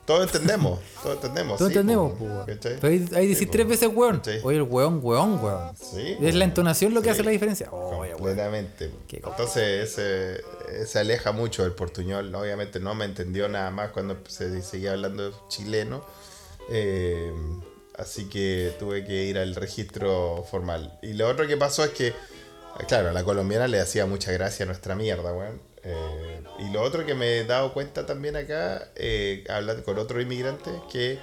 Todos entendemos, todos entendemos. Todos entendemos. Pero ahí, ahí decís tres veces weón. Oye, el weón, weón, weón. Sí, Es la entonación lo que hace la diferencia. Weón. Completamente. Entonces ese, se aleja mucho del portuñol. Obviamente no me entendió nada más cuando se seguía hablando chileno. Eh, así que tuve que ir al registro formal. Y lo otro que pasó es que, claro, a la colombiana le hacía mucha gracia nuestra mierda, weón. Eh, y lo otro que me he dado cuenta también acá, eh, hablando con otro inmigrante, que,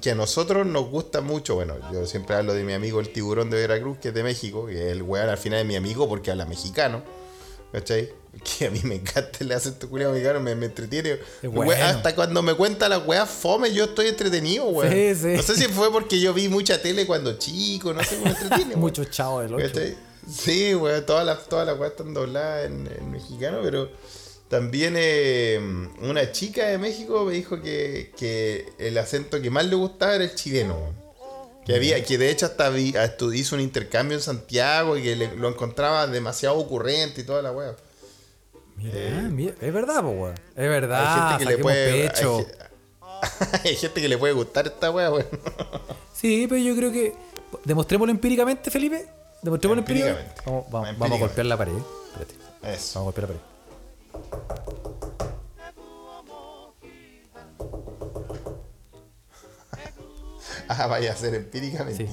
que a nosotros nos gusta mucho, bueno, yo siempre hablo de mi amigo el tiburón de Veracruz, que es de México, que el weón al final es mi amigo porque habla mexicano, ¿cachai? Que a mí me encanta el acento culiado mexicano, me, me entretiene. Hasta cuando me cuenta las weas fome, yo estoy entretenido, weón. Sí, sí. No sé si fue porque yo vi mucha tele cuando chico, no sé, me entretiene. Muchos chavos del 8. ¿Cachai? Sí, weón, todas las, todas las weas están dobladas en, en mexicano, pero también eh, una chica de México me dijo que, que el acento que más le gustaba era el chileno, weón. Que, había, que de hecho hasta vi- hizo un intercambio en Santiago y que le- lo encontraba demasiado ocurrente y toda la wea. Mira, mira, es verdad, po, weón. Es Hay verdad, gente que le puede. pecho. Hay, ge- hay gente que le puede gustar esta wea, weón. Sí, pero yo creo que Demostrémoslo empíricamente, Felipe. Demostrémoslo empíricamente. Empíricamente. Vamos, vamos- vamos a golpear la pared. Espérate. Eso. Vamos a golpear la pared. Ah, vaya a ser empíricamente. Sí.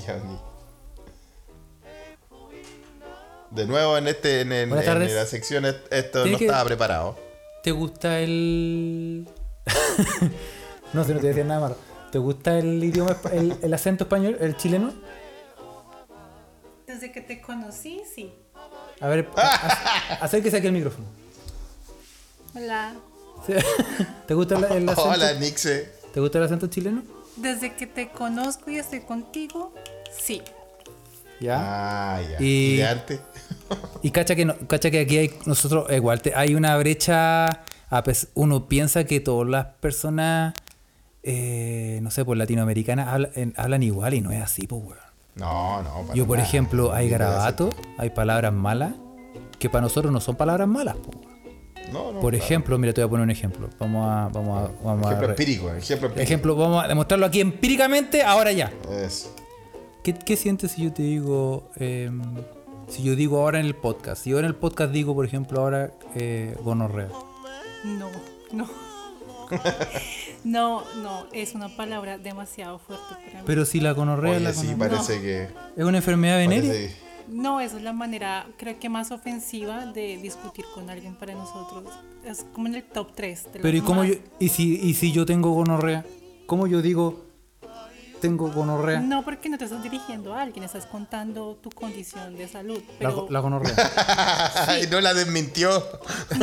De nuevo en este en, en- la sección est- esto no estaba preparado. ¿Te gusta el.? no sé, no te voy a decir nada malo. ¿Te gusta el idioma, espa- el, el acento español, el chileno? Desde que te conocí, sí. A ver, a- a- acérquese aquí el micrófono. Hola. ¿Te gusta el, el acento? Hola, Nixe. ¿Te gusta el acento chileno? Desde que te conozco y estoy contigo, sí. Ya. Ah, ya. Y- Y de antes. Y cacha que, no- cacha que aquí hay nosotros, igual, te- hay una brecha. uno piensa que todas las personas, eh, no sé, pues latinoamericanas habla- en- hablan igual y no es así, pues, weón. No, no. para Yo, por nada. ejemplo, hay garabatos, hay palabras malas, que para nosotros no son palabras malas, pues. No, no. Por claro. ejemplo, mira, te voy a poner un ejemplo. Vamos a. Vamos a, vamos Ejemplo empírico, ejemplo empírico. ejemplo, vamos a demostrarlo aquí empíricamente, ahora ya. Eso. ¿Qué, qué sientes si yo te digo, em, si yo digo ahora en el podcast? Si yo en el podcast digo, por ejemplo, ahora eh, gonorrea. No, no. no, no, es una palabra demasiado fuerte para mí. Pero si la gonorrea, Oye, la sí, gonorrea parece que. es una enfermedad venérea. parece- No, esa es la manera, creo que más ofensiva de discutir con alguien para nosotros. Es como en el top 3. De Pero ¿y cómo yo, y si, y si yo tengo gonorrea? ¿Cómo yo digo tengo gonorrea? No, porque no te estás dirigiendo a alguien, estás contando tu condición de salud. La, Pero la gonorrea. Ay, no la desmintió.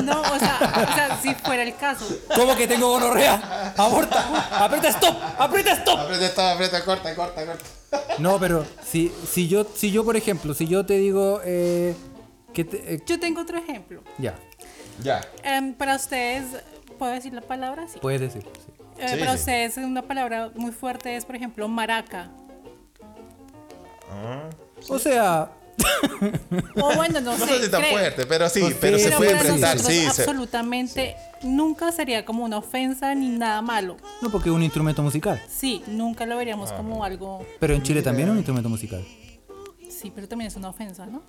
no, o sea, o sea, si fuera el caso. ¿Cómo que tengo gonorrea? Aborta. Aprieta stop. Aprieta stop. Aprieta, está, aprieta, corta, corta, corta. No, pero si, si yo, si yo, por ejemplo, si yo te digo eh, que te- eh, Yo tengo otro ejemplo. ya, Ya. Em, para ustedes, ¿puedo decir la palabra? Sí. puedes decir. sí. Eh, Sí, para sí. ustedes una palabra muy fuerte es, por ejemplo, maraca. O sea, O bueno, no, No sé. sé si tan fuerte, pero sí, Pues pero sí, se Pero puede enfrentar, sí. absolutamente nunca sería como una ofensa ni nada malo. no porque es un instrumento musical. Sí, nunca lo Ah. veríamos como algo. Pero en Chile también es un instrumento musical. Sí, pero también es una ofensa, ¿no?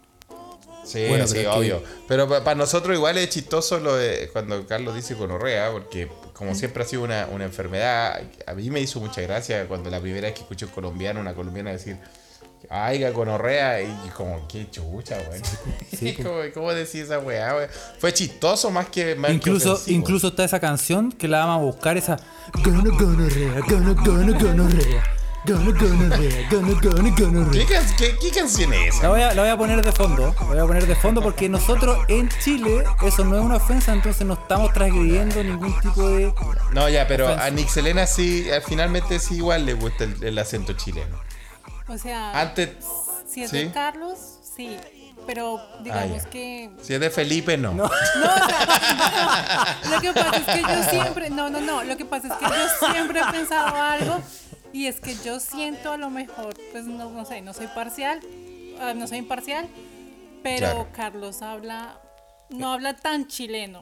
Sí, Bueno, sí, pero es que- obvio. Pero para nosotros igual es chistoso lo de cuando Carlos dice gonorrea, porque como siempre ha sido una, una enfermedad, a mí me hizo mucha gracia cuando la primera vez que escuché un colombiano, una colombiana decir, ay, gonorrea, y como, qué chucha, güey. Sí, pues. ¿Cómo, ¿Cómo decís esa weá, güey? Fue chistoso más que más Incluso, incluso está esa canción que la vamos a buscar, esa Gono, gonorrea, gono, gono, gonorrea. Gono, gonorrea, gono, gono, gonorrea. ¿Qué, can- qué- qué canción es esa? La voy, a, la voy a poner de fondo, la voy a poner de fondo porque nosotros en Chile eso no es una ofensa, entonces no estamos transgrediendo ningún tipo de... No, ya, pero Ofensa. a Nixelena sí, eh, finalmente sí igual le gusta el, el acento chileno. O sea, Antes, si es ¿sí? de Carlos, sí. Pero digamos ya. que. si es de Felipe, no. No, o sea, lo que pasa es que yo siempre. No, no, no. Lo que pasa es que yo siempre he pensado algo. Y es que yo siento a lo mejor, pues no, no sé, no soy parcial, ah, no soy imparcial, pero Claro. Carlos habla, no habla tan chileno.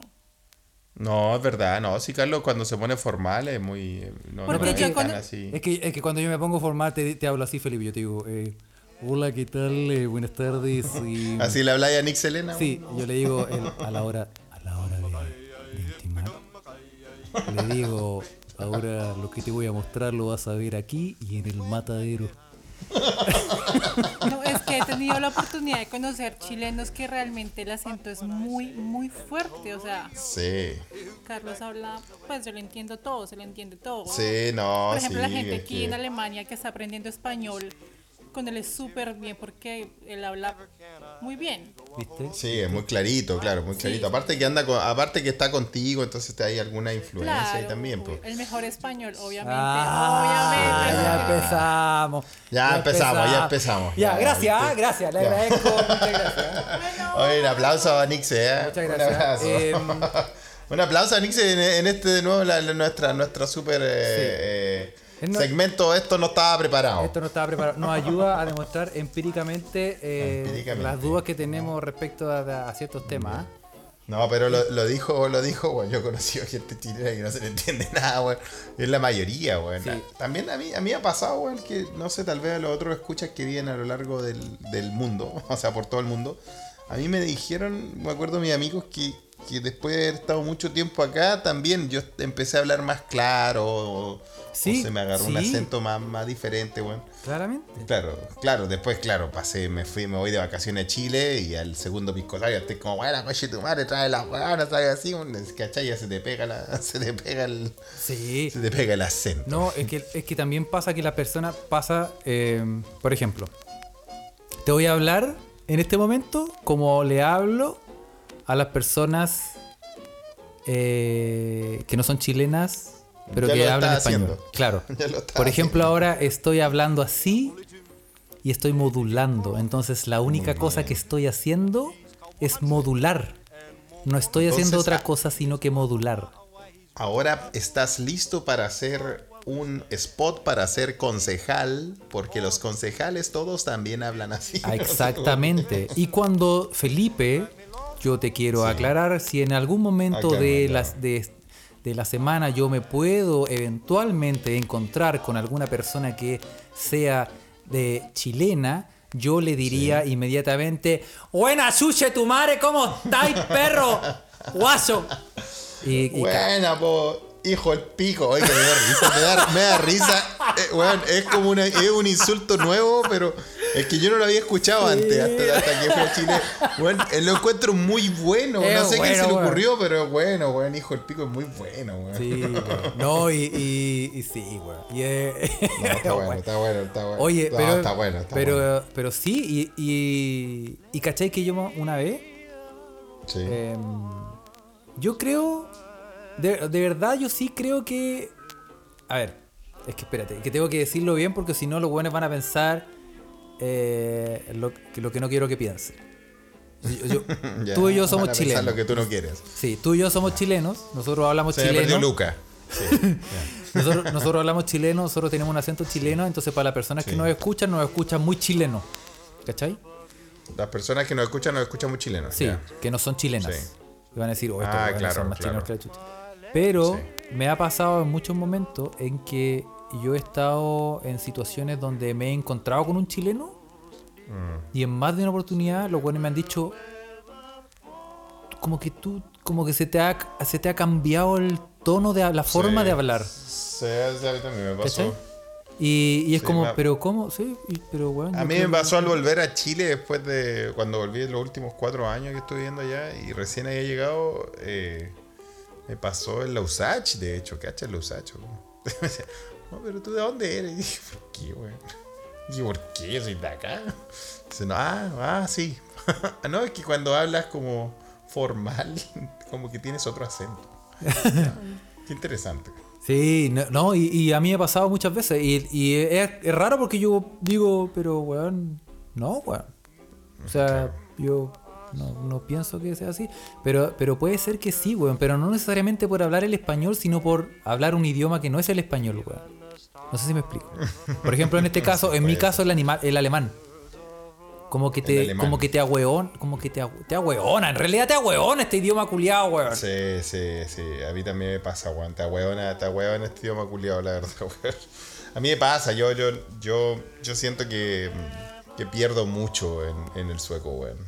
No, es verdad, no. Sí, Carlos, cuando se pone formal es muy. eh, No, Porque no yo es tan cuando- así. Es que, es que cuando yo me pongo formal te, te hablo así, Felipe, yo te digo, eh, hola, ¿qué tal? Eh, buenas tardes. y- Así le habláis a Nixelena. Sí, yo le digo el- a la hora, a la hora de, de intimar. Le digo, ahora lo que te voy a mostrar lo vas a ver aquí y en el matadero. No, es que he tenido la oportunidad de conocer chilenos que realmente el acento es muy, muy fuerte. O sea, Sí, Carlos habla, pues yo le entiendo todo, se le entiende todo. sí, no. Por ejemplo, sí, la gente aquí que- en Alemania que está aprendiendo español, con él es súper bien porque él habla muy bien. ¿Viste? Sí, es muy clarito, claro, muy clarito. Aparte que anda con- aparte que está contigo, entonces te hay alguna influencia ahí Claro, también, pues. el mejor español, obviamente. Ah, obviamente. ya empezamos. Ya empezamos, ya empezamos. Ya, Ya, gracias, ¿viste? gracias, le Ya. agradezco, muchas gracias. Oye, un aplauso a Nixe, ¿eh? Muchas Un gracias. abrazo. Em, un aplauso a Nixe en, en este de nuevo, la, la- nuestra, nuestra super eh, Es no- segmento. Esto no estaba preparado. Esto no estaba preparado. Nos ayuda a demostrar empíricamente, eh, Empíricamente. las dudas que tenemos respecto a, a ciertos temas. ¿ah? No, pero lo, lo dijo, lo dijo. Yo he conocido gente chilena que no se le entiende nada. Es la mayoría. Sí. También a mí, a mí ha pasado, weón, que no sé, tal vez a los otros escuchas que vienen a lo largo del, del mundo, o sea, por todo el mundo. A mí me dijeron, me acuerdo mis amigos, que, que después de haber estado mucho tiempo acá, también yo empecé a hablar más claro, o, o Sí, se me agarró un acento más, más diferente, weón. Claramente. Claro, claro, después, claro, pasé, me fui, me voy de vacaciones a Chile y al segundo pisco sour estoy como, bueno, coche tu madre, trae la huevona, trae así, ¿cachai? Ya se te pega la, se te pega el, Sí. se te pega el acento. No, es que, es que también pasa que la persona pasa, eh, por ejemplo, te voy a hablar en este momento como le hablo a las personas eh, que no son chilenas, pero Ya que hablan español. haciendo. Claro. Por ejemplo, haciendo. ahora estoy hablando así y estoy modulando. Entonces, la única cosa que estoy haciendo es modular. No estoy haciendo otra ah, cosa sino que modular. Ahora estás listo para hacer un spot para ser concejal, porque los concejales todos también hablan así. Exactamente. Y cuando Felipe, yo te quiero aclarar, si en algún momento Aclárame, de, las, de, de la semana yo me puedo eventualmente encontrar con alguna persona que sea de chilena, yo le diría inmediatamente, buena chuche tu madre, ¿cómo estáis, perro? Guaso. Y, y ca- Buena, po. Hijo el pico. Oye, que me da risa. Me da, me da risa. Eh, es como una, es un insulto nuevo, pero es que yo no lo había escuchado antes, hasta, hasta que fui a Chile. Weón, eh, lo encuentro muy bueno. Es no sé quién se bueno, le weón. ocurrió, pero bueno, weón, hijo el pico es muy bueno, weón. Sí. No, y, y, y sí, güey. Y, eh, No, está bueno, está bueno, está bueno. Oye, No, pero, está bueno, está pero, bueno. pero sí, y, y, y cachai que yo una vez, Sí. em, yo creo, de, de verdad yo sí creo que, a ver, es que espérate, que tengo que decirlo bien porque si no los buenos van a pensar eh, lo, que, lo que no quiero que piensen. Yo- yo- Ya, tú y yo somos chilenos. lo que tú no quieres. Sí, tú y yo somos chilenos, nosotros hablamos Se chileno. Luca. Sí. Nosotros, nosotros hablamos chileno, nosotros tenemos un acento chileno, entonces para las personas que nos escuchan, nos escuchan muy chileno. ¿Cachai? Las personas que nos escuchan nos escuchan muy chilenos. Sí, ya. que no son chilenas. Sí. Y van a decir, oh, estos Ah, claro, son más claro. chilenos que la chucha. Pero me ha pasado en muchos momentos en que yo he estado en situaciones donde me he encontrado con un chileno Mm. y en más de una oportunidad los buenos me han dicho como que tú, como que se te ha, se te ha cambiado el tono de la forma Sí. de hablar. Sí, a mí también me pasó. Y, y es Sí, como, me- pero ¿cómo? Sí, pero bueno. A mí me pasó al volver a Chile después de cuando volví los últimos cuatro años que estuve viviendo allá y recién había llegado, eh, me pasó en la USACH, de hecho, ¿cachai? En la Weón. No, pero tú de dónde eres? Y dije, ¿por qué, güey? Y ¿por qué? Soy de acá. Dice, no, ah, ah, sí. no, es que cuando hablas como formal, como que tienes otro acento. qué interesante. Sí, no, no, y, y a mí me ha pasado muchas veces. Y, y es, es raro porque yo digo, pero weón, no, weón. O sea, yo no, no pienso que sea así. Pero, pero puede ser que sí, weón. Pero no necesariamente por hablar el español, sino por hablar un idioma que no es el español, weón. No sé si me explico. Por ejemplo, en este caso, en mi caso, el, anima- el alemán. Como que te, como que te agüeón, como que te, te agüeona. En realidad te agüeona este idioma culiado, weón. Sí, sí, sí. A mí también me pasa, weón. Te huevona, te este idioma culiado, la verdad, weón. A mí me pasa, yo, yo, yo, yo siento que, que pierdo mucho en, en el sueco, weón.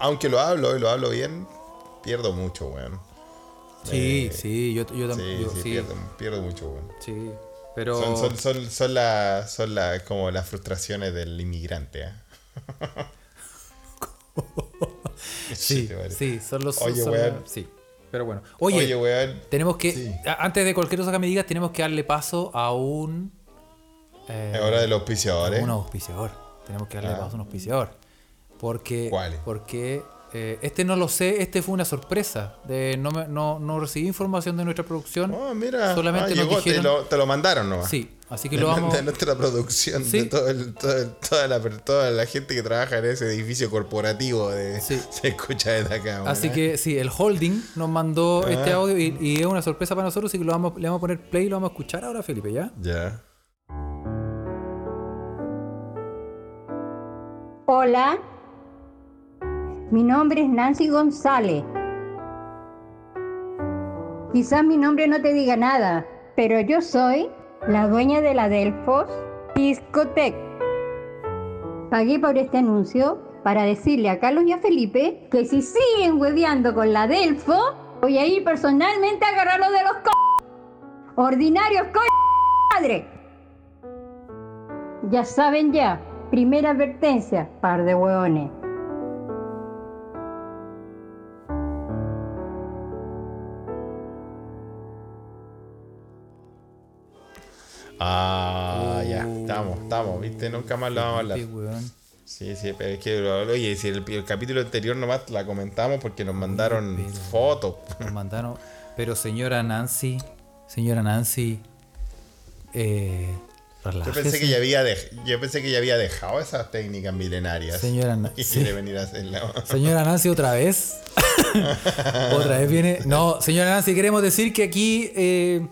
Aunque lo hablo y lo hablo bien, pierdo mucho, weón. Sí, Eh, sí, yo, yo Sí, también. sí, sí, Pierdo, pierdo mucho, weón. sí. Pero. Son, son, son, son, la- son la- como las frustraciones del inmigrante, ¿eh? Sí, sí, son los. Oye, son weón. la- sí, pero bueno. Oye, Oye, weón. tenemos que. sí. Antes de cualquier cosa que me digas, tenemos que darle paso a un. eh, Es hora de los auspiciadores. Un auspiciador. Tenemos que darle Ah. paso a un auspiciador. Porque. ¿Cuál? Porque. Eh, este no lo sé, este fue una sorpresa. De, no, me- no, no recibí información de nuestra producción. Oh, mira, Solamente ah, nos llegó, te, dijeron- lo, te lo mandaron nomás. Sí, así que lo vamos. de nuestra producción, Sí. de todo el- todo el- toda, la, toda la gente que trabaja en ese edificio corporativo de, Sí. se escucha desde acá. Así ¿eh? que sí, el holding nos mandó Ah. este audio y, y es una sorpresa para nosotros, así que lo vamos, le vamos a poner play y lo vamos a escuchar ahora, Felipe, ¿ya? Ya. Hola, mi nombre es Nancy González. Quizás mi nombre no te diga nada, pero yo soy la dueña de la Delfos Discotec. Pagué por este anuncio para decirle a Carlos y a Felipe que si siguen hueveando con la Delfo, voy a ir personalmente a agarrarlos de los co... Ordinarios co... madre. Ya saben ya, primera advertencia, par de hueones. Ah, ya, estamos, estamos, viste, nunca más lo vamos a hablar. Sí. Sí, pero es que, oye, si el, el capítulo anterior nomás la comentamos porque nos mandaron fotos. Nos mandaron. Pero señora Nancy, señora Nancy, eh, Yo pensé que ya había yo pensé que ya había dejado esas técnicas milenarias. Señora Na- y sí. quiere venir a hacerla. Señora Nancy, otra vez. otra vez viene. No, señora Nancy, queremos decir que aquí eh,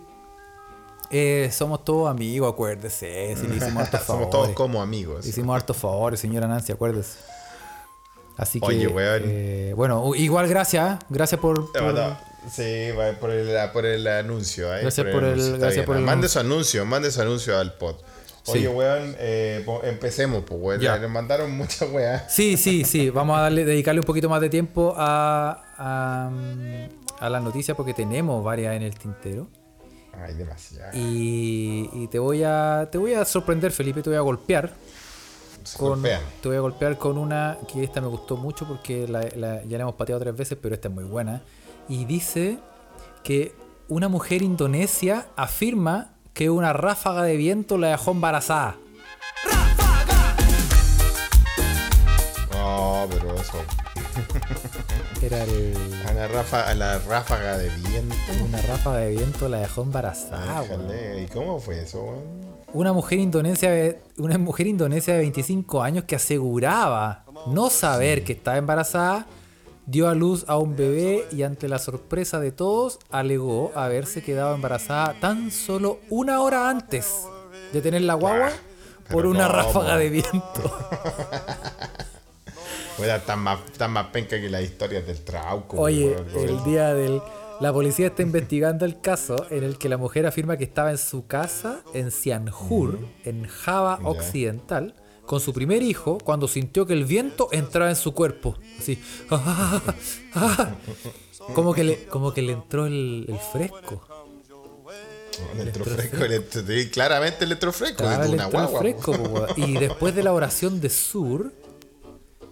eh, somos todos amigos, acuérdese. Si le hicimos hartos Somos favores. todos como amigos. Le hicimos hartos favores, señora Nancy, acuérdese. Así que. Oye, weón. eh, bueno, igual gracias. ¿eh? Gracias por. Por- Sí, por el, por el anuncio. ¿eh? Gracias por el- anuncio, gracias por el Mande su anuncio, mande su anuncio al pod. Oye, Sí. weón, eh, empecemos, pues, weón. Ya. Le mandaron muchas weas. Sí, sí, sí. Vamos a darle, dedicarle un poquito más de tiempo a, a, a las noticias porque tenemos varias en el tintero. Ay, demasiado. Y, y te voy a te voy a sorprender, Felipe, te voy a golpear. Se Con, golpean. te voy a golpear con una que esta me gustó mucho porque la- la- ya la hemos pateado tres veces, pero esta es muy buena. Y dice que una mujer indonesia afirma que una ráfaga de viento la dejó embarazada. No, pero eso. Era el- A la, rafa, a la ráfaga de viento. una ráfaga de viento la dejó embarazada. ¿Y cómo fue eso, weón? Una mujer indonesia de, una mujer indonesia de 25 años que aseguraba no saber que estaba embarazada, dio a luz a un bebé y ante la sorpresa de todos alegó haberse quedado embarazada tan solo una hora antes de tener la guagua por pero una ráfaga de viento. Era tan más, tan más penca que las historias del trauco. Oye, el día del... La policía está investigando el caso en el que la mujer afirma que estaba en su casa en Sihanoukville, en Java. Occidental, con su primer hijo cuando sintió que el viento entraba en su cuerpo. Así. como, que le, como que le entró el, el fresco. Electrofresco, electro- claramente electrofresco, Claro, de le una entró el guagua. fresco. Y después de la oración de Sur,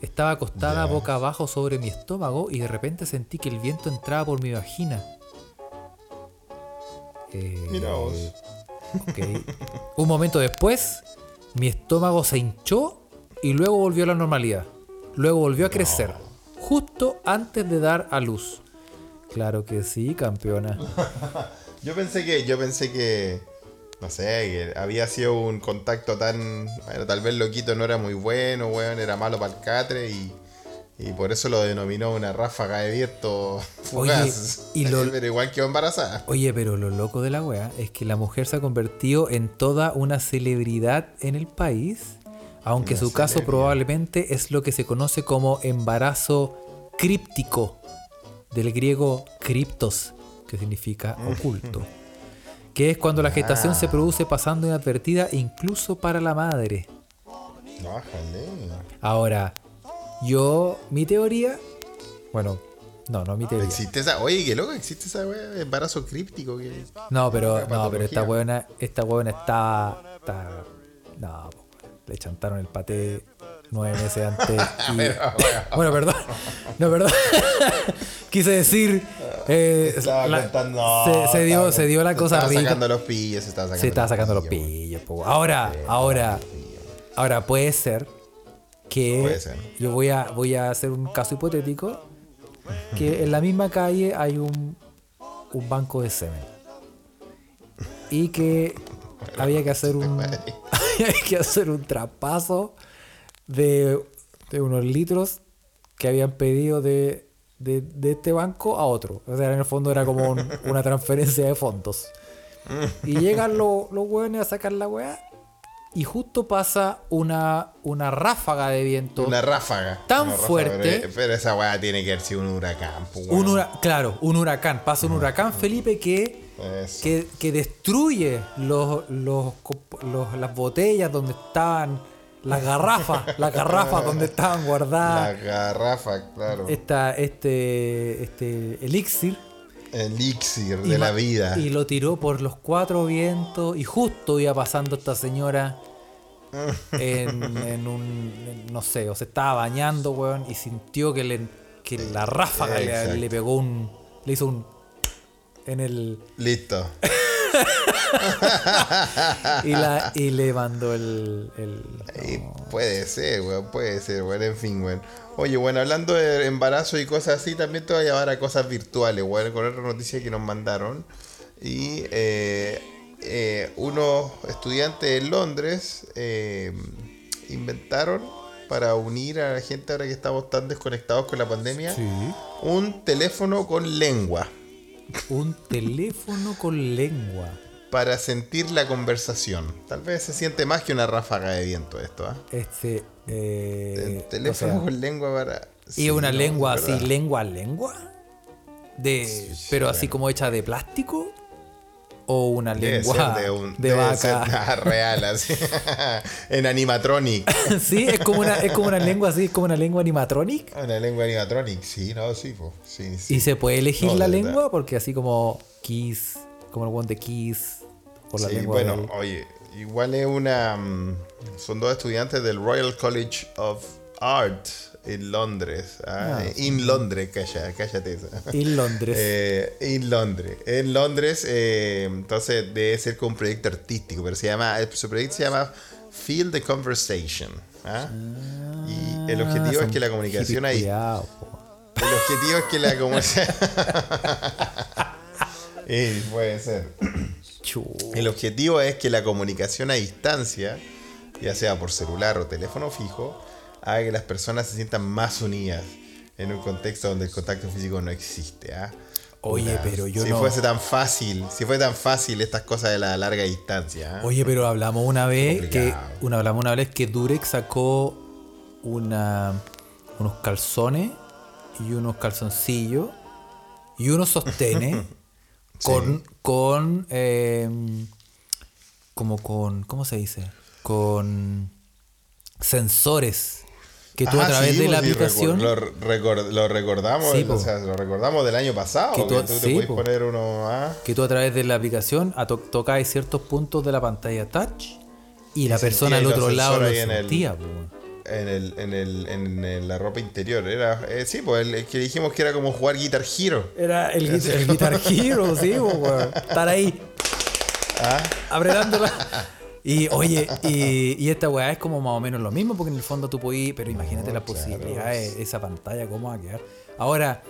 estaba acostada boca abajo sobre mi estómago y de repente sentí que el viento entraba por mi vagina. Eh, Mira vos. Un momento después, mi estómago se hinchó y luego volvió a la normalidad. Luego volvió a crecer, justo antes de dar a luz. Claro que sí, campeona. Yo pensé que, yo pensé que, no sé, que había sido un contacto tan, bueno, tal vez loquito no era muy bueno, weón, era malo para el catre y, y por eso lo denominó una ráfaga de viento fugaz. y lo- Pero igual quedó embarazada. Oye, pero lo loco de la wea es que la mujer se ha convertido en toda una celebridad en el país, aunque Una su caso probablemente es lo que se conoce como embarazo críptico, del griego criptos, que significa oculto, que es cuando la gestación se produce pasando inadvertida incluso para la madre. Bájale. Ahora, yo, mi teoría, bueno, no, no mi teoría. Existe esa, oye, qué loco, existe esa weá de embarazo críptico que. No, pero, no, pero esta buena, esta buena está, está, no, le chantaron el paté nueve meses antes. y- bueno, perdón, no, perdón. Quise decir, eh, Estaba la- contando- se, se dio, estaba- se dio la cosa estaba rica. sacando los pillos, se estaba sacando Se estaba sacando los pillos, po. Ahora, ahora, ahora puede ser que Puede ser. yo voy a, voy a hacer un caso hipotético que en la misma calle hay un, un banco de semen y que había que hacer un había que hacer un traspaso de, de unos litros que habían pedido de, de, de este banco a otro. O sea, en el fondo era como un- una transferencia de fondos. Y llegan los, los hueones a sacar la weá y justo pasa una, una ráfaga de viento. Una ráfaga. Tan Una ráfaga, fuerte. Pero, pero esa weá tiene que haber sido un huracán. po, un hura- claro, un huracán. Pasa un huracán, Felipe, que, que, que destruye los, los los- las botellas donde estaban, las garrafas, las garrafas donde estaban La guardadas garrafa, claro. esta, este, este elixir. Elixir de la vida. Y lo tiró por los cuatro vientos y justo iba pasando esta señora en, en un, no sé, o se estaba bañando, weón, y sintió que, le, que la ráfaga le, le pegó un, le hizo un, en el, Listo. y, la, y le mandó el, puede ser, weón, puede ser, weón, en fin, weón. Oye, bueno, hablando de embarazo y cosas así, también te voy a llevar a cosas virtuales, weón, con otra noticia que nos mandaron. Y eh, eh, unos estudiantes en Londres eh, inventaron para unir a la gente ahora que estamos tan desconectados con la pandemia, un teléfono con lengua un teléfono con lengua. para sentir la conversación. Tal vez se siente más que una ráfaga de viento esto, ¿ah? Este, eh, El teléfono o sea, con lengua para. y Sí, una no, lengua así, lengua a lengua, de, Sí, pero sí, así como hecha de plástico o una lengua de, un, de vaca. real, así. en animatronic. sí, es como una, es como una lengua así, es como una lengua animatronic. Una lengua animatronic, sí, no, sí, po. sí, sí. Y se puede elegir No, la verdad. lengua porque así como Kiss, como el one de Kiss, por la Sí, lengua bueno, del- oye, igual es una. mm, Son dos estudiantes del Royal College of Art en Londres. ah, Ah, en Londres, calla, cállate esa. en Londres. Eh, en Londres. En Londres, eh, entonces debe ser con un proyecto artístico, pero se llama, el- su proyecto se llama Feel the Conversation. ¿ah? y el objetivo Ah, es que la comunicación ahí. El objetivo es que la comunicación. puede ser. El objetivo es que la comunicación a distancia, ya sea por celular o teléfono fijo, haga que las personas se sientan más unidas en un contexto donde el contacto físico no existe. ¿ah? Oye, pero yo si no- fuese tan fácil, si fuese tan fácil estas cosas de la larga distancia. ¿ah? Oye, pero hablamos una vez que una, hablamos una vez que Durex sacó una unos calzones y unos calzoncillos y unos sostenes con con eh, como con ¿cómo se dice? con sensores que tú a Ah, través sí, de la pues, sí, aplicación lo, recor- lo recordamos, Sí, o po. sea, lo recordamos del año pasado. Que Que tú- tú, te sí, puedes po. poner uno. ¿ah? que tú a través de la aplicación a to- tocabas ciertos puntos de la pantalla touch y, la persona al otro lado lo en el- sentía. En, el, en, el, en, el- la ropa interior. Era, eh, sí, pues el, el que dijimos que era como jugar Guitar Hero. Era el, guit- el Guitar Hero, sí. Estar ahí ¿ah? apretándola. Y oye, y, y esta weá es como más o menos lo mismo, porque en el fondo tú podías, pero imagínate las posibilidades, esa pantalla, cómo va a quedar. Ahora,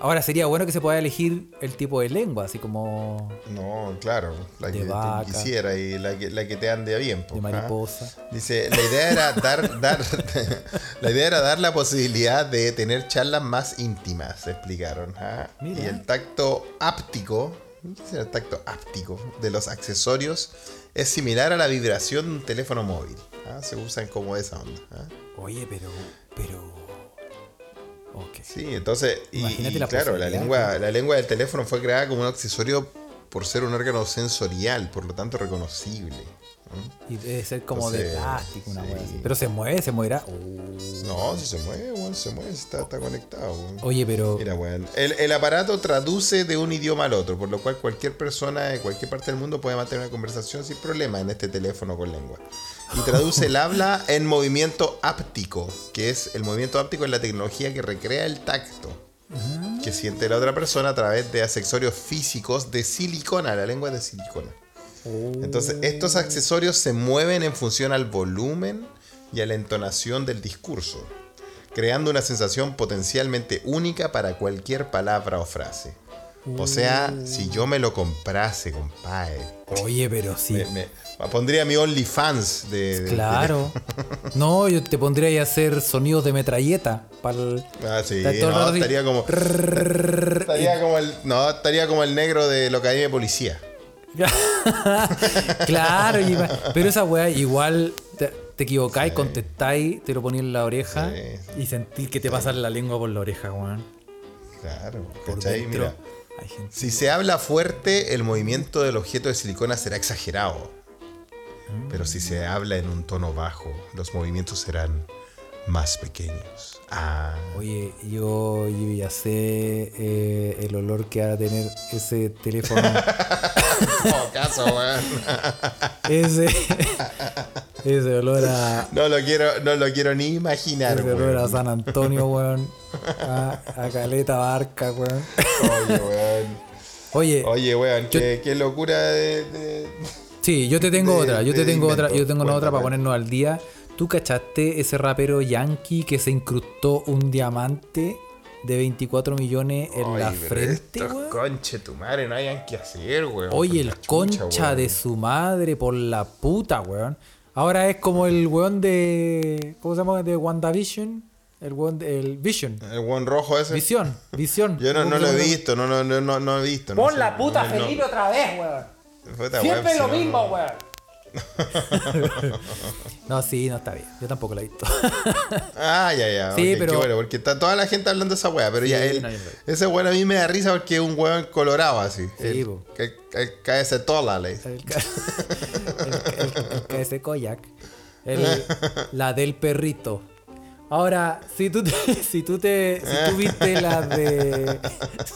ahora sería bueno que se pueda elegir el tipo de lengua, así como No, claro, la que vaca. quisiera y la que, la que te ande bien. po, de ¿ah? mariposa. Dice, la idea era dar, dar la idea era dar la posibilidad de tener charlas más íntimas, se explicaron. ¿ah? Y el tacto áptico, ¿qué será el tacto áptico de los accesorios? Es similar a la vibración de un teléfono móvil. ¿ah? Se usan como esa onda. ¿ah? Oye, pero, pero. Ok. Sí, entonces, y, Imagínate y la claro, la lengua, la lengua del teléfono fue creada como un accesorio por ser un órgano sensorial, por lo tanto reconocible. Y debe ser como de plástico, una sí. así. Pero se mueve, se moverá. Uh. No, si se mueve, weón, se mueve, está, está conectado. weón. Oye, pero. Mira, weón. El, el aparato traduce de un idioma al otro, por lo cual cualquier persona de cualquier parte del mundo puede mantener una conversación sin problema en este teléfono con lengua. Y traduce el habla en movimiento áptico, que es el movimiento áptico es la tecnología que recrea el tacto. Que siente la otra persona a través de accesorios físicos de silicona. La lengua es de silicona. Entonces, estos accesorios se mueven en función al volumen y a la entonación del discurso, creando una sensación potencialmente única para cualquier palabra o frase. O sea, si yo me lo comprase, compadre, Oye, pero sí. me, me- pondría mi OnlyFans de, de- Claro. No, yo te pondría ahí a hacer sonidos de metralleta. Para ah, sí, no, estaría como, estaría como el, no, estaría como el negro de lo que hay de policía. claro, pero esa weá igual te, te equivocáis, contestáis, te lo poní en la oreja Sí. y sentís que te pasa la lengua por la oreja, weón. Claro. Si se habla fuerte, el movimiento del objeto de silicona será exagerado. Pero si se habla en un tono bajo, los movimientos serán más pequeños. Ah, Oye, yo, yo ya sé eh, el olor que va a tener ese teléfono. como caso, weón. ese, ese olor a. No lo quiero, no lo quiero ni imaginar, Ese olor a weón. San Antonio, weón. A, a Caleta Barca, weón. Oye, weón. Oye, Oye, weón, Yo- qué, qué locura de, de- sí, yo te tengo de- otra. Yo te tengo otra. Yo tengo una otra para ponernos al día. ¿Tú cachaste ese rapero yankee que se incrustó un diamante de 24 millones en la frente, estos? Conche tu madre, no hayan que hacer, weón. Oye, el chucha, concha weón. de su madre por la puta, weón. Ahora es como el weón de. ¿Cómo se llama? De WandaVision. El weón de. El Vision. El weón rojo ese. Visión, visión. Yo no, ¿Cómo no lo he visto, no, no, no, no, he visto. no Pon sé, la puta no, no. Felipe otra vez, weón. Puta, Siempre weón, lo si no, mismo, no. weón. no, sí, no está bien. Yo tampoco la he visto. Ah, ya, ya. Sí, pero- Qué bueno, porque está toda la gente hablando de esa weá, pero Sí, ya él. no, ese weón a mí me da risa porque es un weón colorado así. Sí, El- po. cae ese tola, le dice. El, el, el- el KS Koyak. El- la del perrito. Ahora, si tú te, si tú te, si tú viste las de,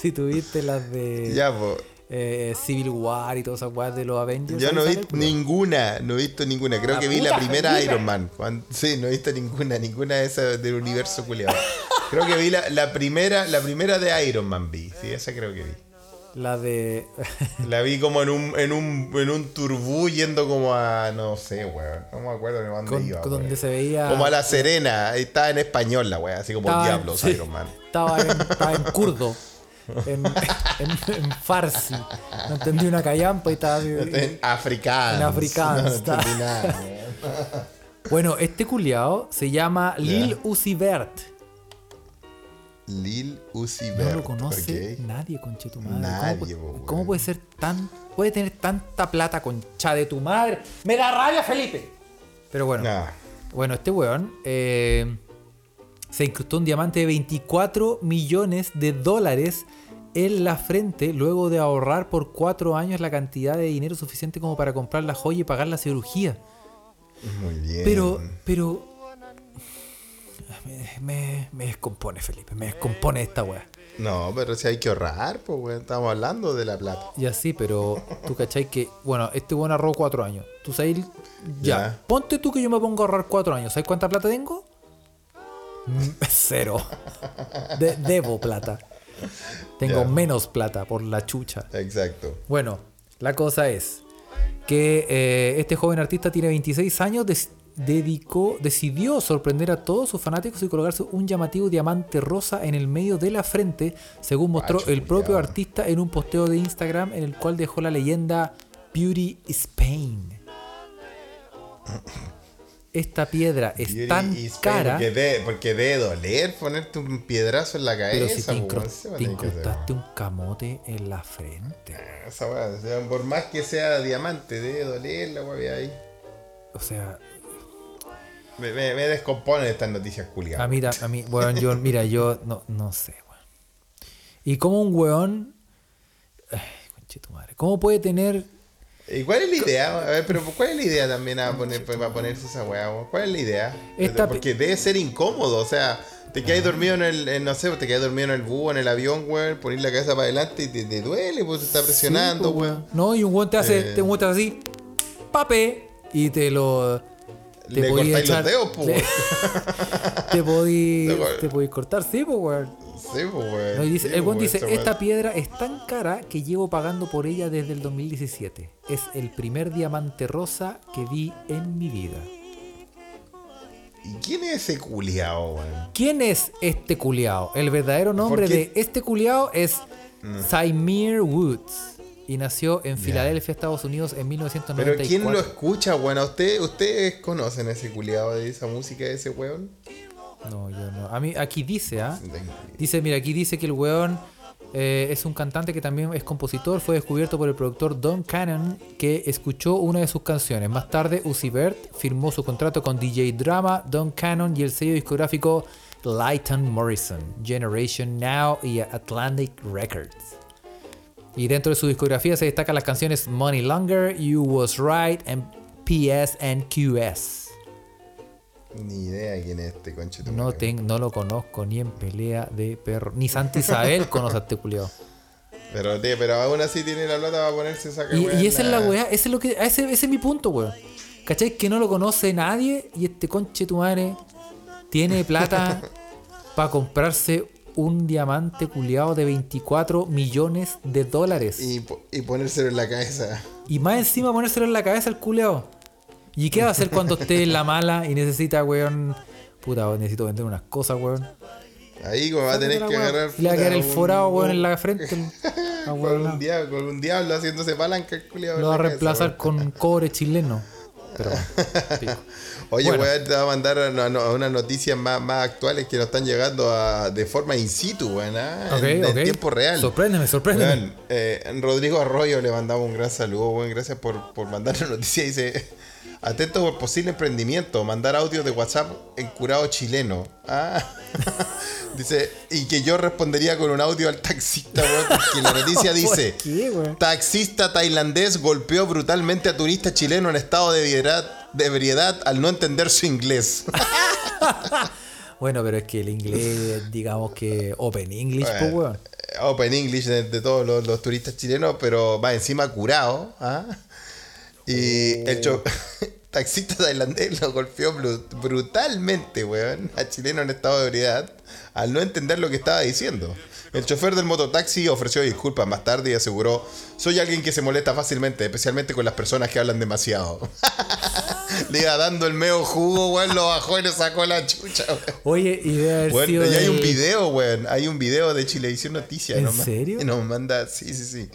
si tú viste las de Ya, pues. Eh, Civil War y todas esas weas de los Avengers. Yo no he visto ninguna, no he visto ninguna. Creo La que vi la primera. Iron Man. Sí, no he visto ninguna, ninguna de esas del universo culiado. Creo que vi la, la primera, la primera de Iron Man vi. Sí, esa creo que vi. La de La vi como en un, en un, en un turbú yendo como a, no sé, weón. No me acuerdo ni a dónde con, iba. con weón. donde se veía Como a La Serena, estaba en español la wea, así como estaba Diablos sí, Iron Man. Estaba en, estaba en kurdo. En, en, en farsi. No entendí una callampa y estaba así- En africano. En afrikaans, No. Bueno, este culiao se llama Lil Uzi Vert. Lil Uzi No Vert. lo conoce ok. nadie, conche tu madre. Nadie, ¿Cómo, po, puede ser tan. puede tener tanta plata, concha de tu madre? ¡Me da rabia, Felipe! Pero bueno. Nah. Bueno, este weón eh, se incrustó un diamante de 24 millones de dólares en la frente luego de ahorrar por cuatro años la cantidad de dinero suficiente como para comprar la joya y pagar la cirugía. Muy bien. Pero, pero. Me, me, me descompone, Felipe. Me descompone esta weá. No, pero si hay que ahorrar, pues, weón. Estamos hablando de la plata. Y así, pero tú cachai que, bueno, este weón ahorró cuatro años. Tú sabes, ya. Ya. Ponte tú que yo me pongo a ahorrar cuatro años. ¿Sabes cuánta plata tengo? Mm, Cero. De- debo plata. Tengo menos plata por la chucha. Exacto. Bueno, la cosa es que eh, este joven artista tiene 26 años, des- dedicó, decidió sorprender a todos sus fanáticos y colocarse un llamativo diamante rosa en el medio de la frente, según mostró el propio artista en un posteo de Instagram en el cual dejó la leyenda Beauty Spain. Esta piedra es tan cara, Porque de, porque debe doler ponerte un piedrazo en la cabeza. pero si te, pues, incru- te incrustaste un camote en la frente. weón. Esa weá, o sea, por más que sea diamante, debe doler la weá ahí. O sea, Me, me, me descomponen estas noticias culiadas. A mí, a mí, weón, yo, mira, yo no, no sé, weón. Y como un weón. Ay, conche tu madre. ¿Cómo puede tener. ¿Y cuál es la idea? A ver, pero ¿cuál es la idea también a poner, pues, para ponerse esa weá? ¿Cuál es la idea? Esta Porque debe ser incómodo, o sea, te quedas dormido en el, en, no sé, te quedas dormido en el búho, en el avión, weón, poner la cabeza para adelante y te, te duele, pues se está presionando, Sí, po, weón. No, y un weón te hace. Eh. Te muestra así. Pape. Y te lo. Te Le podí cortáis los echar- dedos, po, le- weón. te podí. No, weón. te podí cortar, sí, pues, weón. Sí, pues, weón. No, dice, Sí, el weón dice, esta piedra es tan cara que llevo pagando por ella desde el 2017. Es el primer diamante rosa que vi en mi vida. ¿Y quién es ese culiao, weón? ¿Quién es este culiao? El verdadero nombre de este culiao es Symere Woods y nació en Filadelfia, Estados Unidos en Pero 1994. ¿quién lo escucha, weón? ¿Usted, ¿Ustedes conocen ese culiao de esa música de ese weón? No, yo no. A mí aquí dice, ¿ah? Dice, mira, aquí dice que el weón Eh, es un cantante que también es compositor. Fue descubierto por el productor Don Cannon, que escuchó una de sus canciones. Más tarde, Uzi Vert firmó su contrato con DJ Drama, Don Cannon y el sello discográfico Lighton Morrison, Generation Now y Atlantic Records. Y dentro de su discografía se destacan las canciones Money Longer, You Was Right and PS and QS. Ni idea quién es este conche. No, ten- no lo conozco ni en pelea de perro. Ni Santa Isabel conoce a este culiao. Pero, tío, pero aún así tiene la plata para ponerse esa Y, y esa es la weá, ese es, lo que, ese, ese es mi punto, weón. ¿Cachai? Que no lo conoce nadie y este conche tu madre tiene plata para comprarse un diamante culiado de 24 millones de dólares. Y, Y, po- y ponérselo en la cabeza. más encima ponérselo en la cabeza al culeado. ¿Y qué va a hacer cuando esté en la mala y necesita, weón? Puta, weón, necesito vender unas cosas, weón. Ahí va a tener que agarrar. Y le va a quedar el forado, weón, en la frente. el- ah, Con un, diablo, con un diablo haciéndose palanca el culiao en Lo va a reemplazar con cobre chileno. Pero, pico. Oye, Bueno. weón, te va a mandar a, a- a unas noticias más, más actuales que nos están llegando a- de forma in situ, weón, ¿ah? Ok, en, tiempo real. Sorpréndeme, sorpréndeme. Weón, eh, Rodrigo Arroyo le mandamos un gran saludo, weón. Gracias por, por mandar la noticia. Dice: Atento por posible emprendimiento, mandar audios de WhatsApp en curado chileno. Ah. dice, y que yo respondería con un audio al taxista, weón, porque la noticia dice. Taxista tailandés golpeó brutalmente a turista chileno en estado de de ebriedad al no entender su inglés. Bueno, pero es que el inglés, digamos que Open English, pues, weón. eh, Open English de, de todos los, los turistas chilenos, pero va encima curado. ¿ah? Y el cho- taxista tailandés lo golpeó bru- brutalmente, weón, a chileno en estado de ebriedad, al no entender lo que estaba diciendo. El chofer del mototaxi ofreció disculpas más tarde y aseguró, soy alguien que se molesta fácilmente, especialmente con las personas que hablan demasiado. Le iba dando el meo jugo, weón, lo bajó y le sacó la chucha, weón. Oye, y debe haber Bueno, sido y hay un video, weón. Hay un video de Chilevisión Noticias. ¿En nos serio? Y nos manda, sí, sí, sí.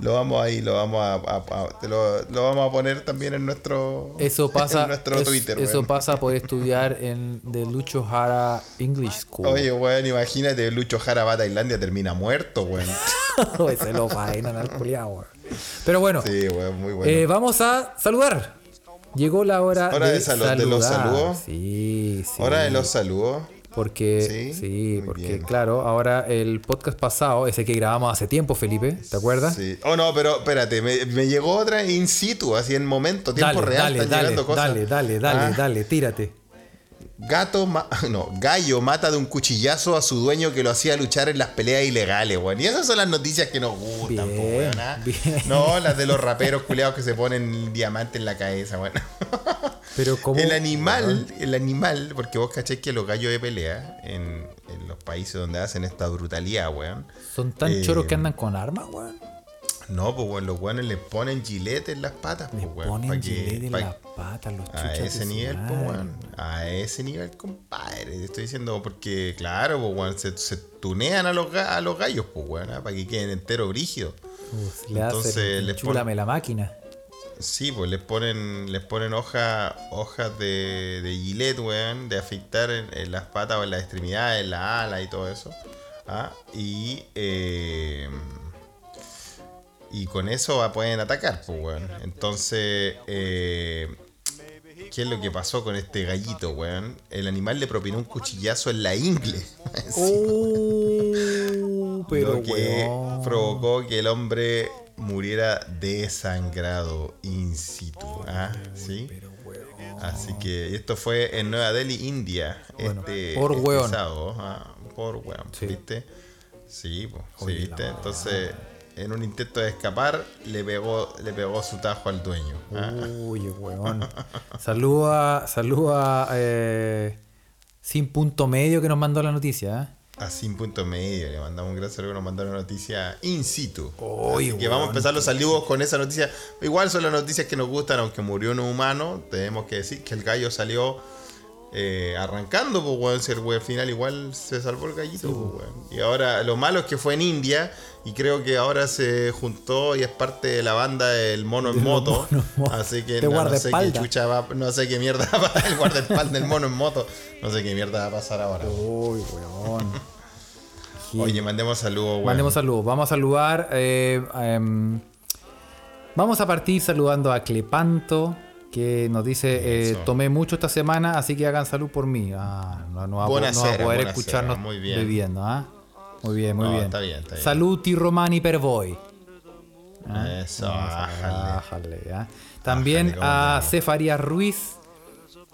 Lo vamos ahí, lo vamos a, a- a- te lo, lo vamos a poner también en nuestro, Eso pasa, en nuestro es- Twitter, eso weón. pasa por estudiar en The Lucho Jara English School. Oye, weón, imagínate, Lucho Jara va a Tailandia, termina muerto, weón. se lo faenan al culiao, weón. Pero bueno, Sí, weón, muy bueno. eh, vamos a saludar. Llegó la hora, Hora de salud- de los saludos. Sí, sí. Ahora de los saludos. Porque, Sí, porque bien. claro, ahora el podcast pasado, ese que grabamos hace tiempo, Felipe, ¿te acuerdas? Sí. Oh, no, pero espérate, me, me llegó otra in situ, así en momento, tiempo Dale, real. dale, están dale, llegando cosas. dale, dale, dale, Ah. dale, tírate. Gato, ma- no, gallo mata de un cuchillazo a su dueño que lo hacía luchar en las peleas ilegales, weón. Y esas son las noticias que nos gustan, po, weón, ¿ah? bien. No, las de los raperos culeados que se ponen diamante en la cabeza, weón. Pero como El animal, el animal, porque vos cacháis que los gallos de pelea en, en los países donde hacen esta brutalidad, weón. son tan Eh, choros que andan con armas, weón. No, pues weón, los weones les ponen giletes en las patas, pues Le weón. ponen pa' que- gilet en las patas, los A ese nivel, pues, weón. A ese nivel, compadre. Te estoy diciendo porque, claro, pues, weón, se, se tunean a los, a los gallos, pues, weón, ¿ah? para que queden enteros brígidos. Uf, le hacen Entonces, les chúlame la máquina. Sí, pues les ponen, les ponen hoja, hojas de, de gilet, weón, de afeitar en, en las patas o en las extremidades, en la ala y todo eso. ¿ah? Y, eh, y con eso pueden atacar, pues, weón. Entonces, eh, ¿qué es lo que pasó con este gallito, weón? El animal le propinó un cuchillazo en la ingle. Oh, pero lo que weón. provocó que el hombre muriera desangrado in situ. ¿ah? ¿Sí? Así que esto fue en Nueva Delhi, India. Bueno, este, por este sábado, ¿ah? Por weón. Sí. ¿Viste? Sí, po, sí, ¿viste? Entonces, en un intento de escapar, le pegó, le pegó su tajo al dueño. Uy, weón. Saluda, saluda eh, sin punto medio que nos mandó la noticia. ¿eh? A sin punto medio, le mandamos un gran saludo, nos mandaron una noticia in situ. Uy, Así que vamos a weón, empezar los saludos con esa noticia. Igual son las noticias que nos gustan, aunque murió un humano. Tenemos que decir que el gallo salió eh, arrancando, pues, weón. Si el weón al final igual se salvó el gallito, pues, weón. Y ahora lo malo es que fue en India y creo que ahora se juntó y es parte de la banda del mono en moto. Así que no, no sé qué chucha va, no sé qué mierda va a el guardaespaldas del mono en moto. No sé qué mierda va a pasar ahora. Uy, weón. Oye, mandemos saludos, weón. Mandemos saludos. Vamos a saludar. eh, em, vamos a partir saludando a Clepanto, que nos dice: eh. Tomé mucho esta semana, así que hagan salud por mí. Ah, no, no va, no va a poder escucharnos muy bien. bebiendo. ¿ah? Muy bien, muy No, bien. está bien, está bien. Saluti romani per voi. Eso, ájale. Ájale, ¿ah? También Ájale, a. Cefaría Ruiz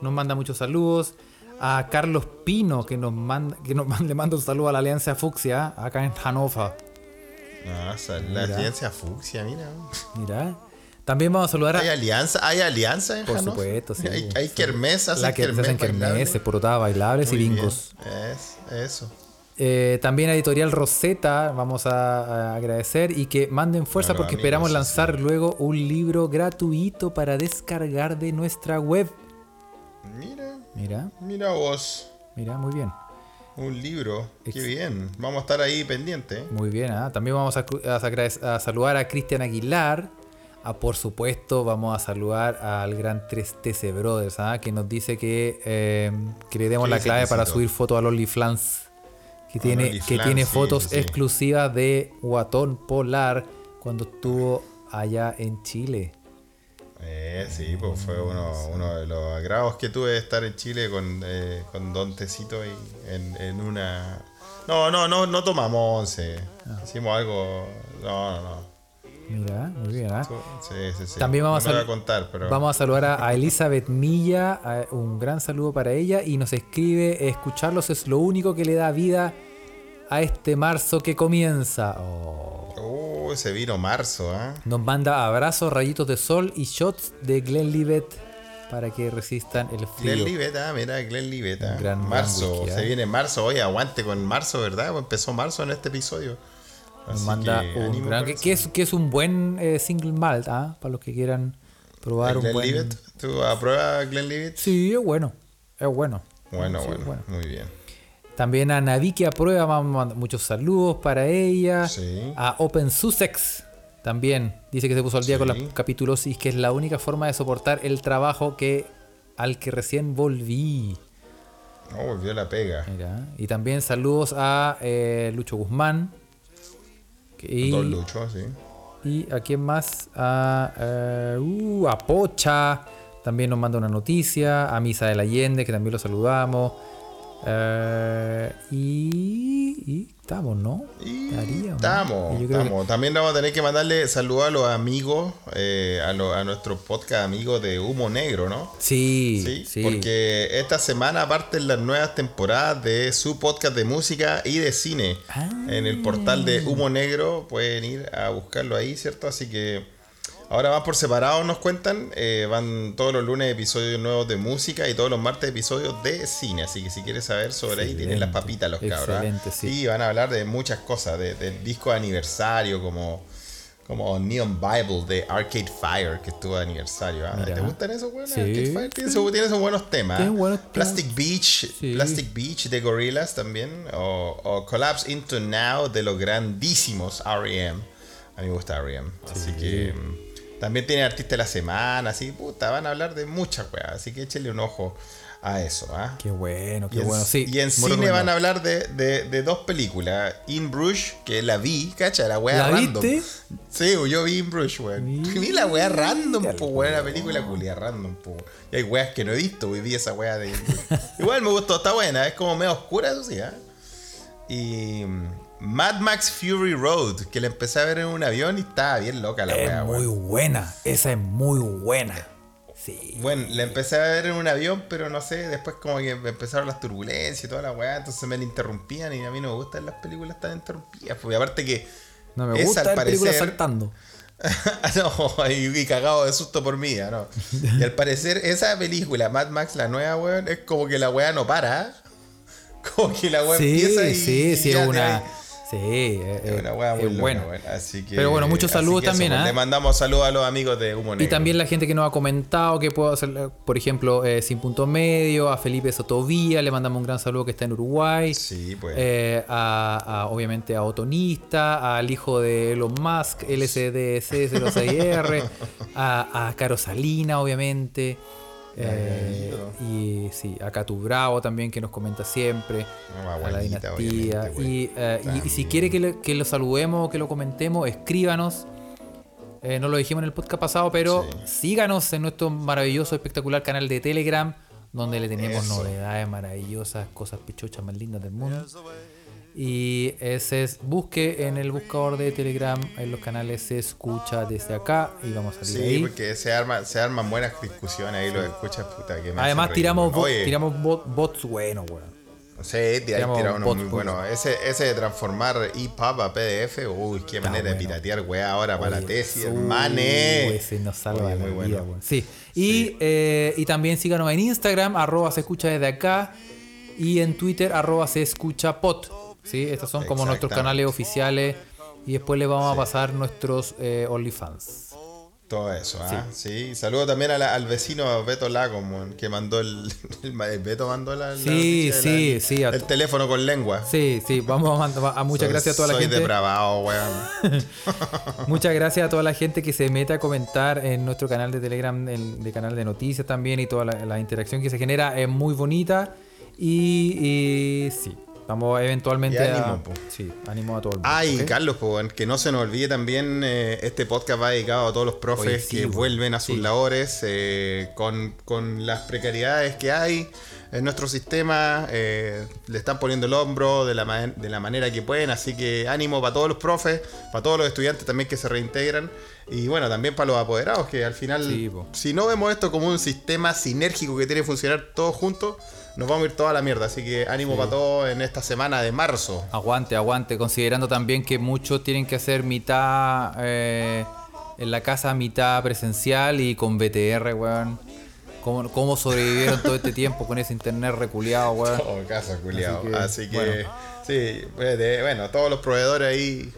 nos manda muchos saludos. A Carlos Pino que nos manda, que nos manda- le manda un saludo a la Alianza Fucsia acá en Hannover. Ah, la alianza fucsia, mira. Mira. También vamos a saludar a. ¿Hay alianza? ¿Hay alianza en Por Hannover? supuesto, sí. Hay, hay kermés, hacen la que hacen kermeses, porotadas bailables y Muy bingos. Es, eso. Eh, también a Editorial Rosetta vamos a, a agradecer y que manden fuerza porque amigos, esperamos sí, lanzar luego un libro gratuito para descargar de nuestra web. Mira, Mira, mira vos. mira, muy bien. Un libro. Qué bien. Vamos a estar ahí pendiente. Muy bien, ¿ah? también vamos a, a saludar a Cristian Aguilar. A, por supuesto, vamos a saludar al gran 3TC Brothers, ¿ah? que nos dice que, eh, que le demos ¿Qué la clave para subir fotos al OnlyFans. Que tiene, que tiene sí, fotos sí, exclusivas de Guatón Polar cuando estuvo allá en Chile. Eh, sí, pues fue uno, uno de los agrados que tuve de estar en Chile con, eh, con Don Tecito y en, en una... No, no, no, no tomamos once. Ah. Hicimos algo... No, no, no. Mira, muy bien. ¿ah? Sí, sí, sí. También vamos no a, voy contar, pero... vamos a saludar a, a Elizabeth Milla, a- un gran saludo para ella y nos escribe, escucharlos es lo único que le da vida a este marzo que comienza. Oh. Oh, ese vino marzo, ¿ah? Nos manda abrazos, rayitos de sol y shots de Glenlivet para que resistan el frío. Glenn Livet, ah, mira, Glenn Livet, ah. Gran- marzo, gran whisky, se viene marzo, oye, aguante con marzo, ¿verdad? Empezó marzo en este episodio. Nos Así manda que un gran, con que, es, que es un buen eh, single malt, ¿ah? para los que quieran probar ¿El un buen... Livet? ¿Tú apruebas Glenn Livet? Sí, es bueno, es bueno. Bueno, Sí, bueno, muy bien. También a Navi que aprueba, muchos saludos para ella. Sí. A Open Sussex también dice que se puso al día con Sí. los capítulos y es que es la única forma de soportar el trabajo que al que recién volví. No, volvió la pega. Mira. Y también saludos a eh, Lucho Guzmán. Y, Don Lucho, sí. y a quién más? A, eh, uh, a Pocha. También nos manda una noticia. A Misa del Allende, que también lo saludamos. Eh, y, y estamos, ¿no? Estamos, que- estamos. También vamos a tener que mandarle saludos a los amigos, eh, a, lo- a nuestro podcast amigos de Humo Negro, ¿no? Sí, Sí, sí. porque esta semana parten las nuevas temporadas de su podcast de música y de cine. Ah. En el portal de Humo Negro pueden ir a buscarlo ahí, ¿cierto? Así que ahora van por separado, nos cuentan. eh, van todos los lunes episodios nuevos de música y todos los martes episodios de cine. Así que si quieres saber sobre ahí, tienen las papitas los cabros. ¿ah? sí. van a hablar de muchas cosas, de, del disco de aniversario, como... Como Neon Bible de Arcade Fire, que estuvo de aniversario. ¿ah? ¿Te gustan esos buenos? Sí. Arcade Fire tiene, sus buenos temas. Tiene buenos temas. Plastic Beach, Sí. Plastic Beach de Gorillaz también. O, o Collapse Into Now de los grandísimos R.E.M. A mí me gusta R.E.M. Así que mm, también tiene Artista de la Semana. Así, puta, van a hablar de muchas weas. Así que échenle un ojo a eso. ¿ah? Qué bueno, Y qué en, bueno. Sí, y en cine van a hablar de, de- de dos películas. In Bruges, que la vi, cacha, la wea ¿La random. viste? Sí, yo vi In Bruges, weón. Vi la wea random, po, weón. La película culia random, po. Y hay weas que no he visto, weón. Vi esa wea de In Bruges. Igual me gustó, está buena. Es como medio oscura, eso sí, ¿ah? Y Mad Max Fury Road, que la empecé a ver en un avión y estaba bien loca la Es wea, muy buena. Esa es muy buena. Sí. Bueno, la empecé a ver en un avión, pero no sé, después como que empezaron las turbulencias y toda la weá, entonces me la interrumpían y a mí no me gustan las películas tan interrumpidas. Porque aparte que. No me gusta al parecer- saltando. no, y, y cagado de susto por mí, ¿ah? ¿no? Y al parecer, esa película, Mad Max, la nueva, weón, es como que la weá no para. ¿ah? Como que la weá Sí, empieza y. sí, sí, es una. Sí, es, Es una weá muy es loca, bueno. weón. Así que, Pero bueno, muchos saludos eso, también, pues, ¿ah? Le mandamos saludos a los amigos de Humo Negro. Y también la gente que nos ha comentado que puedo hacer, eh, por ejemplo, eh, Sin Punto Medio, a Felipe Sotovía, le mandamos un gran saludo que está en Uruguay. Sí, pues. Eh, a, a, obviamente a Otonista, al hijo de Elon Musk, LSDC06R, a, a Caro Salina, obviamente. Eh, y sí, acá tu Bravo también que nos comenta siempre. Ah, a la dinastía. güey. Y, eh, y- y si quiere que, le- que lo saludemos o que lo comentemos, escríbanos. Eh, no lo dijimos en el podcast pasado, pero síganos en nuestro maravilloso, espectacular canal de Telegram, donde le tenemos Eso. novedades maravillosas, cosas pichochas más lindas del mundo. Y ese es, busque en el buscador de Telegram, en los canales se escucha desde acá y vamos a salir Sí, ahí. porque se, arma, se arman buenas discusiones ahí, lo escuchas, puta. Que me Además tiramos, bo- Oye, tiramos bot- bots buenos, weón. Sí, de ahí tiramos tira uno bots muy buenos. bueno. Ese, ese de transformar EPUB a PDF, uy, qué manera de piratear, weá, ahora para la tesis, hermane. Ese nos salva Oye, la muy vida, bueno. weón. Sí. Y, eh, y también síganos en Instagram, arroba se escucha desde acá. Y en Twitter, arroba se escucha pot. ¿Sí? Estos son como nuestros canales oficiales. Y después les vamos a pasar nuestros eh, OnlyFans. Todo eso, ¿ah? Sí. Saludo también a la- al vecino Beto Lago, que mandó el, el, ma- el Beto mandó la, la Sí, sí, la- sí, el teléfono con lengua. Sí, sí, vamos a mandar a muchas Soy- gracias a toda la soy gente. depravado, weón. Muchas gracias a toda la gente que se mete a comentar en nuestro canal de Telegram, el de canal de noticias también y toda la, la interacción que se genera es muy bonita y, y sí, vamos eventualmente Y ánimo, a... po. Sí, ánimo a todo el mundo. Ay, ¿ok? Carlos, weón, que no se nos olvide también, eh, este podcast va dedicado a todos los profes Oye, sí, que vuelven a sus sí. labores eh, con, con las precariedades que hay en nuestro sistema. eh, le están poniendo el hombro de la, de la manera que pueden, así que ánimo para todos los profes, para todos los estudiantes también que se reintegran. Y bueno, también para los apoderados, que al final, Sí, po. si no vemos esto como un sistema sinérgico que tiene que funcionar todos juntos, nos vamos a ir toda la mierda. Así que ánimo para todos en esta semana de marzo. Aguante, aguante, considerando también que muchos tienen que hacer mitad eh, en la casa, mitad presencial y con BTR, weón. ¿Cómo, cómo sobrevivieron todo este tiempo con ese internet reculeado, weón? Oh, casa, culiao. Así que, Así que, bueno. sí, pues, bueno, todos los proveedores ahí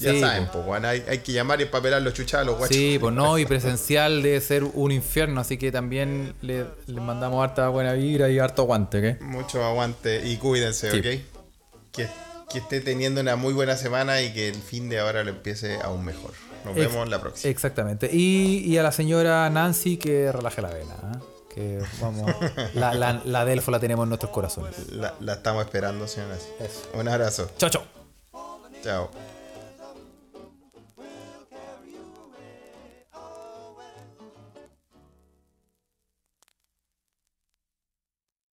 ya Sí, saben, pues, bueno, hay, hay que llamar y papelar los chuchalos, guachos. Sí, pues no, y presencial debe ser un infierno, así que también le, le mandamos harta buena vibra y harto aguante, ¿ok? Mucho aguante y cuídense, Sí. ¿ok? Que, que esté teniendo una muy buena semana y que el fin de ahora lo empiece aún mejor. Nos Ex- vemos la próxima. Exactamente. Y, y a la señora Nancy que relaje la vena, ¿ah? Que vamos, la, la, la Delfo la tenemos en nuestros corazones. La, la estamos esperando, señora. Eso. Un abrazo. Chao, chao. Chao.